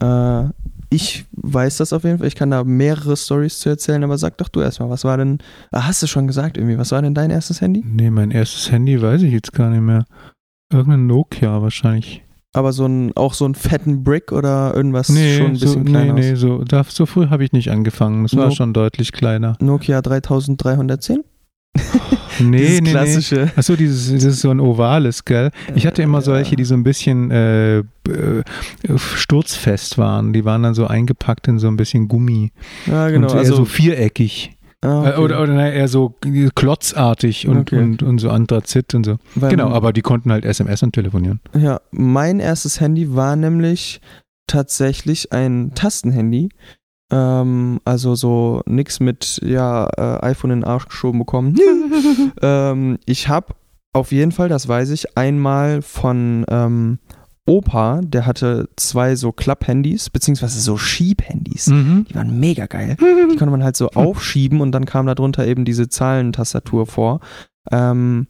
Äh, ich weiß das auf jeden Fall. Ich kann da mehrere Stories zu erzählen, aber sag doch du erstmal, was war denn. Ah, hast du schon gesagt irgendwie, was war denn dein erstes Handy? Nee, mein erstes Handy weiß ich jetzt gar nicht mehr. Irgendein Nokia wahrscheinlich. Aber so ein, auch so einen fetten Brick oder irgendwas Nee, schon ein so, bisschen nee, kleiner? nee, so, da, so früh habe ich nicht angefangen. Das war No- schon deutlich kleiner. Nokia 3310? *laughs* Nee, *laughs* Dieses nee, nee. klassische. Achso, dieses, das ist so ein ovales, gell? Ich hatte immer solche, die so ein bisschen äh, äh, sturzfest waren. Die waren dann so eingepackt in so ein bisschen Gummi. Ja, genau. und eher also, so viereckig. ah, okay. Äh, Oder, oder nein, eher so klotzartig und, Okay. und, und so Anthrazit und so. Weil- Genau, aber die konnten halt SMS und telefonieren. Ja, mein erstes Handy war nämlich tatsächlich ein Tastenhandy. Ähm, also so nix mit ja äh, iPhone in den Arsch geschoben bekommen. *laughs* ähm, ich habe auf jeden Fall, das weiß ich, einmal von ähm, Opa, der hatte zwei so Klapp-Handys, beziehungsweise so Schieb-Handys. Mhm. Die waren mega geil. Die konnte man halt so *laughs* aufschieben und dann kam da drunter eben diese Zahlentastatur vor. Ähm,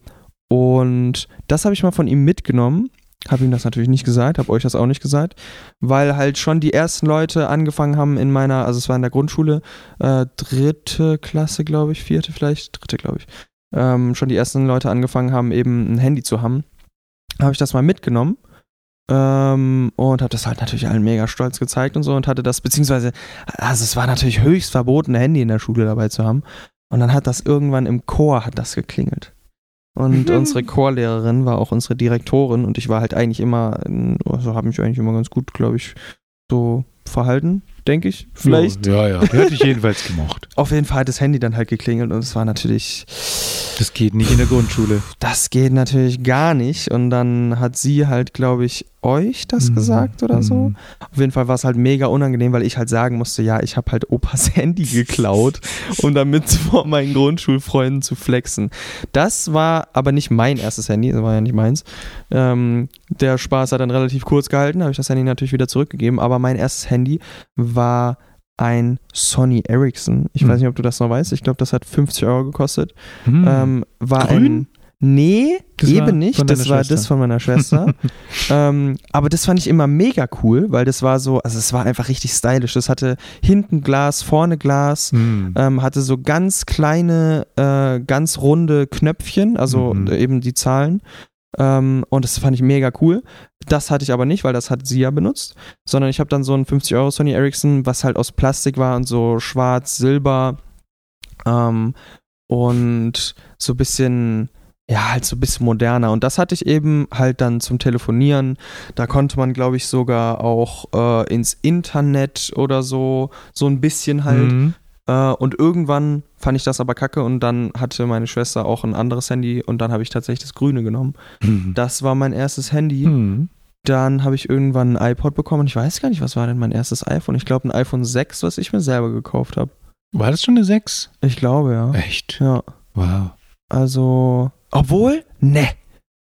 und das habe ich mal von ihm mitgenommen. Habe ihm das natürlich nicht gesagt, habe euch das auch nicht gesagt, weil halt schon die ersten Leute angefangen haben in meiner, also es war in der Grundschule, äh, dritte Klasse, glaube ich, vierte vielleicht, dritte, glaube ich, ähm, schon die ersten Leute angefangen haben, eben ein Handy zu haben. Habe ich das mal mitgenommen ähm, und habe das halt natürlich allen mega stolz gezeigt und so und hatte das, beziehungsweise, also es war natürlich höchst verboten, ein Handy in der Schule dabei zu haben. Und dann hat das irgendwann im Chor hat das geklingelt. Und Mhm. unsere Chorlehrerin war auch unsere Direktorin und ich war halt eigentlich immer, also habe mich eigentlich immer ganz gut, glaube ich, so verhalten, denke ich. Vielleicht. Ja, ja. Die hatte ich jedenfalls gemocht. *laughs* Auf jeden Fall hat das Handy dann halt geklingelt und es war natürlich, Das geht nicht in der Grundschule. das geht natürlich gar nicht. Und dann hat sie halt, glaube ich, euch das Mhm. gesagt oder so. Mhm. Auf jeden Fall war es halt mega unangenehm, weil ich halt sagen musste, ja, ich habe halt Opas *laughs* Handy geklaut, um damit *laughs* vor meinen Grundschulfreunden zu flexen. Das war aber nicht mein erstes Handy, das war ja nicht meins. Ähm, der Spaß hat dann relativ kurz gehalten, habe ich das Handy natürlich wieder zurückgegeben, aber mein erstes Handy war ein Sony Ericsson. Ich Hm. weiß nicht, ob du das noch weißt. Ich glaube, das hat 50 Euro gekostet. Hm. Ähm, war Grün? ein. Nee, Das eben nicht. Das deiner war Schwester. das von meiner Schwester. *laughs* ähm, aber das fand ich immer mega cool, weil das war so, also es war einfach richtig stylisch. Das hatte hinten Glas, vorne Glas, Hm. ähm, hatte so ganz kleine, äh, ganz runde Knöpfchen, also äh, eben die Zahlen. Ähm, und das fand ich mega cool. Das hatte ich aber nicht, weil das hat sie ja benutzt, sondern ich habe dann so ein 50 Euro Sony Ericsson, was halt aus Plastik war und so schwarz, silber ähm, und so ein bisschen, ja, halt so ein bisschen moderner. Und das hatte ich eben halt dann zum Telefonieren. Da konnte man, glaube ich, sogar auch äh, ins Internet oder so, so ein bisschen halt. Hm. Äh, und irgendwann fand ich das aber kacke und dann hatte meine Schwester auch ein anderes Handy und dann habe ich tatsächlich das Grüne genommen. Hm. Das war mein erstes Handy. Hm. Dann habe ich irgendwann ein iPod bekommen. Ich weiß gar nicht, was war denn mein erstes iPhone? Ich glaube ein iPhone 6, was ich mir selber gekauft habe. War das schon eine 6? Ich glaube, ja. Echt? Ja. Wow. Also, obwohl, ne.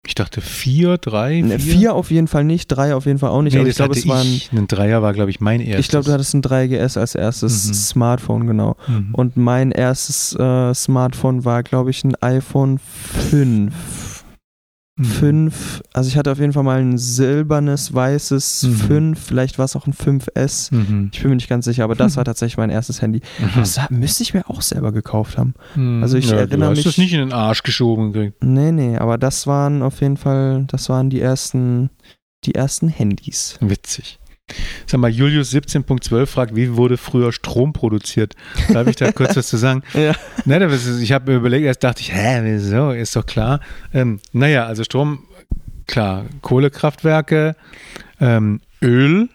Ich dachte 4, 3, Ne, 4? Vier auf jeden Fall nicht, drei auf jeden Fall auch nicht. Nee, aber ich glaube, es waren. Ein Dreier war, glaube ich, mein erstes. Ich glaube, du hattest ein 3GS als erstes Mhm. Smartphone, genau. Mhm. Und mein erstes äh, Smartphone war, glaube ich, ein iPhone 5. Mhm. 5, also ich hatte auf jeden Fall mal ein silbernes, weißes Mhm. 5, vielleicht war es auch ein 5S. Mhm. Ich bin mir nicht ganz sicher, aber das *laughs* war tatsächlich mein erstes Handy. Mhm. Das müsste ich mir auch selber gekauft haben. Mhm. also ich ja, erinnere du hast mich- das nicht in den Arsch geschoben gekriegt. Nee, nee, aber das waren auf jeden Fall, das waren die ersten, die ersten Handys. Witzig. Sag mal, Julius 17.12 fragt, wie wurde früher Strom produziert? Darf ich da *laughs* kurz was zu sagen? Ja. Ne, ist, ich habe mir überlegt, erst dachte ich, hä, wieso? Ist doch klar. Ähm, naja, also Strom, klar, Kohlekraftwerke, ähm, Öl,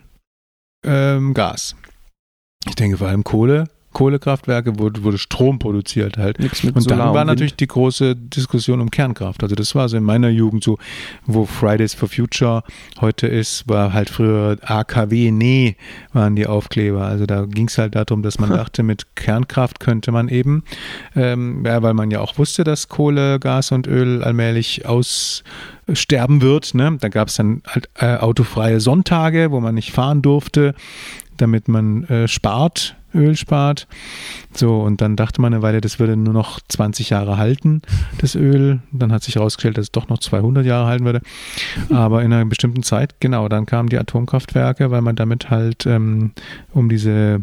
ähm, Gas. Ich denke vor allem Kohle, Kohlekraftwerke wurde, wurde Strom produziert halt. Nichts mit Und dann Solar war und natürlich die große Diskussion um Kernkraft. Also das war so in meiner Jugend so, wo Fridays for Future heute ist, war halt früher AKW, nee, waren die Aufkleber. Also da ging es halt darum, dass man *laughs* dachte, mit Kernkraft könnte man eben, ähm, ja, weil man ja auch wusste, dass Kohle, Gas und Öl allmählich aussterben wird. Ne? Da gab es dann halt äh, autofreie Sonntage, wo man nicht fahren durfte, damit man äh, spart, Öl spart. So, und dann dachte man eine Weile, das würde nur noch 20 Jahre halten, das Öl. Dann hat sich herausgestellt, dass es doch noch 200 Jahre halten würde. Aber in einer bestimmten Zeit, genau, dann kamen die Atomkraftwerke, weil man damit halt ähm, um diese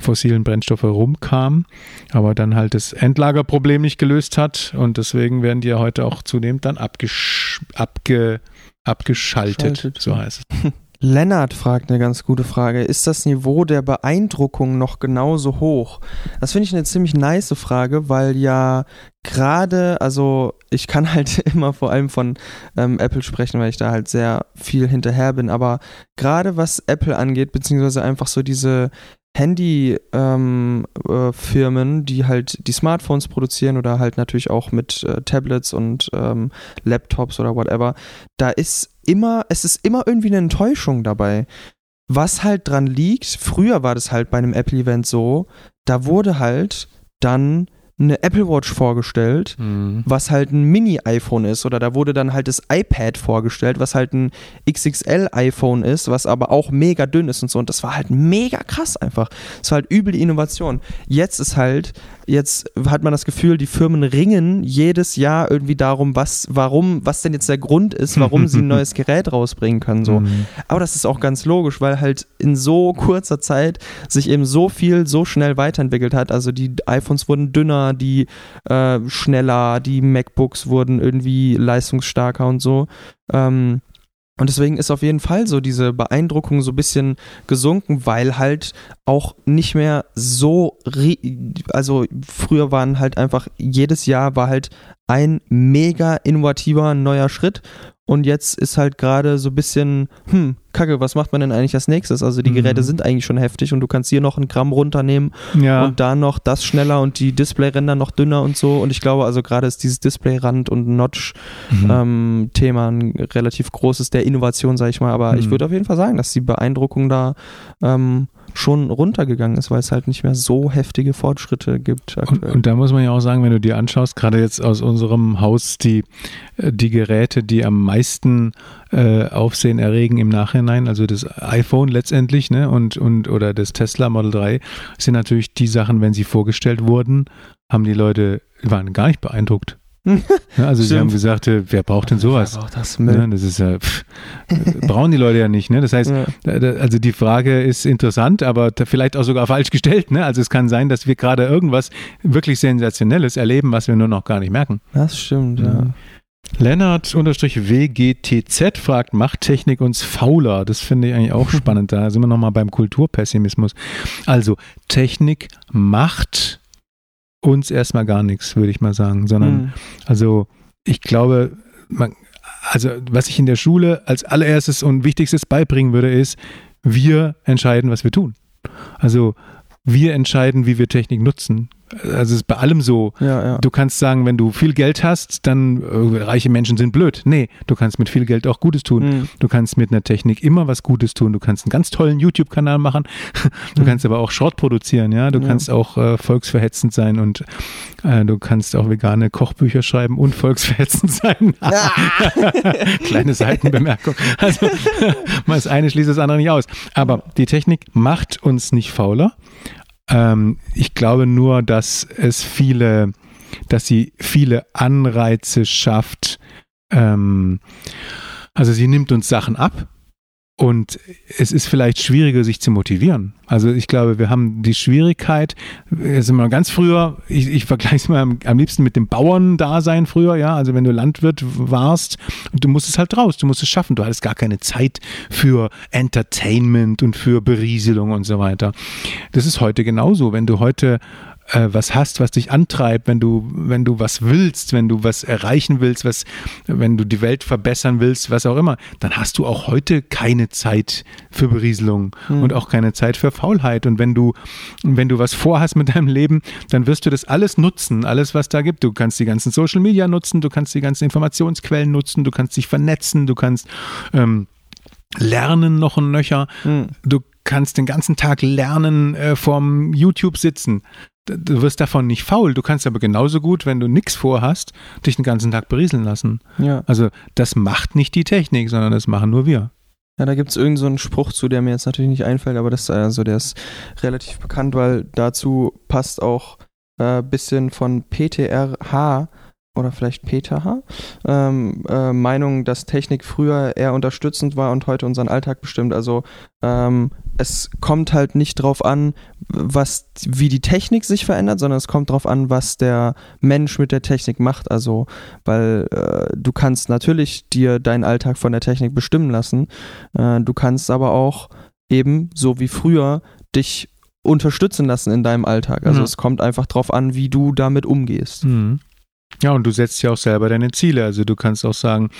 fossilen Brennstoffe rumkam, aber dann halt das Endlagerproblem nicht gelöst hat und deswegen werden die ja heute auch zunehmend dann abgesch abge abgeschaltet, Schaltet. so heißt es. *laughs* Lennart fragt eine ganz gute Frage. Ist das Niveau der Beeindruckung noch genauso hoch? Das finde ich eine ziemlich nice Frage, weil ja gerade, also ich kann halt *laughs* immer vor allem von ähm, Apple sprechen, weil ich da halt sehr viel hinterher bin, aber gerade was Apple angeht, beziehungsweise einfach so diese Handy-Firmen, äh, Firmen, die halt die Smartphones produzieren oder halt natürlich auch mit äh, Tablets und ähm, Laptops oder whatever, da ist immer, es ist immer irgendwie eine Enttäuschung dabei. Was halt dran liegt, früher war das halt bei einem Apple-Event so, da wurde halt dann eine Apple Watch vorgestellt, was halt ein Mini-iPhone ist. Oder da wurde dann halt das iPad vorgestellt, was halt ein XXL-iPhone ist, was aber auch mega dünn ist und so. Und das war halt mega krass einfach. Das war halt übel die Innovation. Jetzt ist halt, jetzt hat man das Gefühl, die Firmen ringen jedes Jahr irgendwie darum, was, warum, was denn jetzt der Grund ist, warum sie ein *laughs* neues Gerät rausbringen können. So. Mhm. Aber das ist auch ganz logisch, weil halt in so kurzer Zeit sich eben so viel so schnell weiterentwickelt hat. Also die iPhones wurden dünner, die äh, schneller, die MacBooks wurden irgendwie leistungsstarker und so. Ähm, und deswegen ist auf jeden Fall so diese Beeindruckung so ein bisschen gesunken, weil halt auch nicht mehr so, also früher waren halt einfach, jedes Jahr war halt ein mega innovativer neuer Schritt und jetzt ist halt gerade so ein bisschen, hm, kacke, was macht man denn eigentlich als nächstes? Also die Mhm. Geräte sind eigentlich schon heftig und du kannst hier noch ein Gramm runternehmen Ja. und da noch das schneller und die Displayränder noch dünner und so und ich glaube also gerade ist dieses Displayrand und Notch Mhm. ähm, ein relativ großes der Innovation, sage ich mal. Aber ich Mhm. würde auf jeden Fall sagen, dass die Beeindruckung da ähm, schon runtergegangen ist, weil es halt nicht mehr so heftige Fortschritte gibt Und, aktuell. und da muss man ja auch sagen, wenn du dir anschaust, gerade jetzt aus unserem Haus, die, äh, die Geräte, die am meisten äh, Aufsehen erregen im Nachhinein, also das iPhone letztendlich, ne, und, und oder das Tesla Model 3, sind natürlich die Sachen, wenn sie vorgestellt wurden, haben die Leute, waren gar nicht beeindruckt. *laughs* Ja, also sie Stimmt. haben gesagt, äh, wer braucht denn sowas? Aber auch das Müll. Ne, das ist ja, pff, äh, brauchen die Leute ja nicht. Ne? Das heißt, Ja. also die Frage ist interessant, aber vielleicht auch sogar falsch gestellt. Ne? Also es kann sein, dass wir gerade irgendwas wirklich Sensationelles erleben, was wir nur noch gar nicht merken. Das stimmt, ja. Mhm. Lennart-WGTZ fragt, macht Technik uns fauler? Das finde ich eigentlich auch *laughs* spannend. Da sind wir nochmal beim Kulturpessimismus. Also Technik macht uns erstmal gar nichts, würde ich mal sagen, sondern Mhm. also ich glaube, man, also was ich in der Schule als allererstes und wichtigstes beibringen würde, ist, wir entscheiden, was wir tun. Also wir entscheiden, wie wir Technik nutzen. Also es ist bei allem so. Ja, ja. Du kannst sagen, wenn du viel Geld hast, dann äh, reiche Menschen sind blöd. Nee, du kannst mit viel Geld auch Gutes tun. Mhm. Du kannst mit einer Technik immer was Gutes tun. Du kannst einen ganz tollen YouTube-Kanal machen. *laughs* Du Mhm. kannst aber auch Short produzieren, ja. Du Ja. kannst auch äh, volksverhetzend sein und äh, du kannst auch vegane Kochbücher schreiben und volksverhetzend *laughs* sein. *laughs* Kleine Seitenbemerkung. Also das eine schließt das andere nicht aus. Aber die Technik macht uns nicht fauler. Ähm, ich glaube nur, dass es viele, dass sie viele Anreize schafft. Ähm, also sie nimmt uns Sachen ab. Und es ist vielleicht schwieriger, sich zu motivieren. Also ich glaube, wir haben die Schwierigkeit, jetzt sind wir ganz früher, ich, ich vergleiche es mal am, am, liebsten mit dem Bauerndasein früher, ja. Also wenn du Landwirt warst, du musstest halt raus, du musst es schaffen. Du hattest gar keine Zeit für Entertainment und für Berieselung und so weiter. Das ist heute genauso. Wenn du heute äh, was hast, was dich antreibt, wenn du, wenn du was willst, wenn du was erreichen willst, was, wenn du die Welt verbessern willst, was auch immer, dann hast du auch heute keine Zeit für Berieselung hm. und auch keine Zeit für Faulheit. Und wenn du, wenn du was vorhast mit deinem Leben, dann wirst du das alles nutzen, alles, was da gibt. Du kannst die ganzen Social Media nutzen, du kannst die ganzen Informationsquellen nutzen, du kannst dich vernetzen, du kannst ähm, lernen noch ein Nöcher. Hm. Du kannst den ganzen Tag lernen äh, vorm YouTube sitzen du wirst davon nicht faul. Du kannst aber genauso gut, wenn du nichts vorhast, dich den ganzen Tag berieseln lassen. Ja. Also das macht nicht die Technik, sondern das machen nur wir. Ja, da gibt es irgendeinen so einen Spruch zu, der mir jetzt natürlich nicht einfällt, aber das also der ist relativ bekannt, weil dazu passt auch ein äh, bisschen von PTRH oder vielleicht Peter H. Ähm, äh, Meinung, dass Technik früher eher unterstützend war und heute unseren Alltag bestimmt. Also ähm, es kommt halt nicht drauf an, was, wie die Technik sich verändert, sondern es kommt drauf an, was der Mensch mit der Technik macht. Also, weil äh, du kannst natürlich dir deinen Alltag von der Technik bestimmen lassen. Äh, du kannst aber auch eben, so wie früher, dich unterstützen lassen in deinem Alltag. Also mhm. es kommt einfach drauf an, wie du damit umgehst. Mhm. Ja, und du setzt ja auch selber deine Ziele. Also du kannst auch sagen,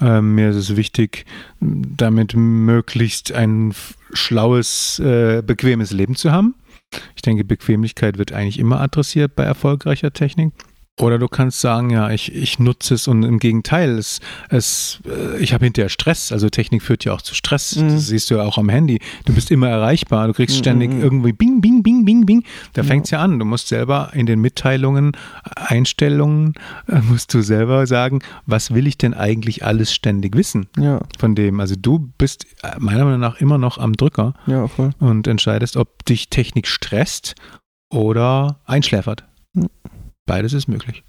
äh, mir ist es wichtig, damit möglichst ein schlaues, äh, bequemes Leben zu haben. Ich denke, Bequemlichkeit wird eigentlich immer adressiert bei erfolgreicher Technik. Oder du kannst sagen, ja, ich, ich nutze es und im Gegenteil, es, es, äh, ich habe hinterher Stress. Also Technik führt ja auch zu Stress. Mhm. Das siehst du ja auch am Handy. Du bist immer erreichbar. Du kriegst mhm. ständig mhm. irgendwie Bing, Bing, Bing, Bing, Bing. Da ja. fängt es ja an. Du musst selber in den Mitteilungen, Einstellungen, äh, musst du selber sagen, was will ich denn eigentlich alles ständig wissen ja. von dem. Also du bist äh, meiner Meinung nach immer noch am Drücker ja, und entscheidest, ob dich Technik stresst oder einschläfert. Mhm. Beides ist möglich.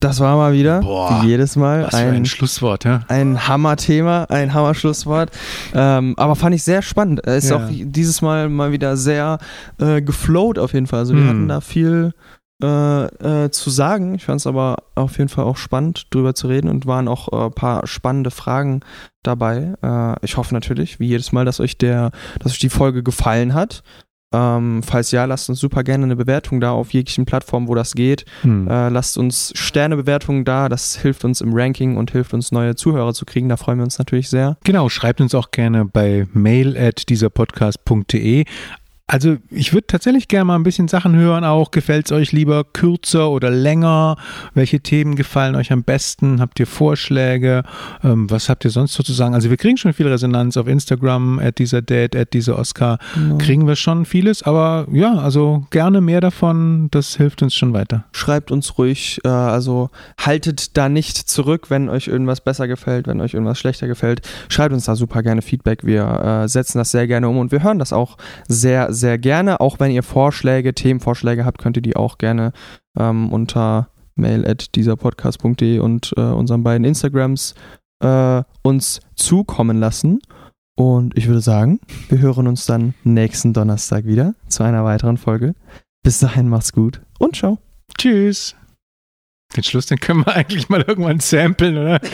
Das war mal wieder, Boah, wie jedes Mal, ein, ein, Schlusswort, ja. Ein Hammer-Thema, ein Hammer-Schlusswort. Ähm, aber fand ich sehr spannend. Er ist ja. auch dieses Mal mal wieder sehr äh, geflowt auf jeden Fall. Also wir hm. hatten da viel äh, äh, zu sagen. Ich fand es aber auf jeden Fall auch spannend, drüber zu reden und waren auch ein äh, paar spannende Fragen dabei. Äh, ich hoffe natürlich, wie jedes Mal, dass euch der, dass euch die Folge gefallen hat. Ähm, falls ja, lasst uns super gerne eine Bewertung da auf jeglichen Plattformen, wo das geht. Hm. Äh, lasst uns Sternebewertungen da, das hilft uns im Ranking und hilft uns neue Zuhörer zu kriegen. Da freuen wir uns natürlich sehr. Genau, schreibt uns auch gerne bei mail at dieserpodcast.de. Also ich würde tatsächlich gerne mal ein bisschen Sachen hören auch. Gefällt es euch lieber kürzer oder länger? Welche Themen gefallen euch am besten? Habt ihr Vorschläge? Ähm, was habt ihr sonst sozusagen? Also wir kriegen schon viel Resonanz auf Instagram, at dieser Date, at dieser Oscar. Ja. Kriegen wir schon vieles, aber ja, also gerne mehr davon. Das hilft uns schon weiter. Schreibt uns ruhig, äh, also haltet da nicht zurück, wenn euch irgendwas besser gefällt, wenn euch irgendwas schlechter gefällt. Schreibt uns da super gerne Feedback. Wir äh, setzen das sehr gerne um und wir hören das auch sehr, sehr gerne. Auch wenn ihr Vorschläge, Themenvorschläge habt, könnt ihr die auch gerne ähm, unter mail at dieserpodcast.de und äh, unseren beiden Instagrams äh, uns zukommen lassen. Und ich würde sagen, wir hören uns dann nächsten Donnerstag wieder zu einer weiteren Folge. Bis dahin macht's gut und ciao. Tschüss. Den Schluss, den können wir *laughs* eigentlich mal irgendwann samplen, oder? *laughs*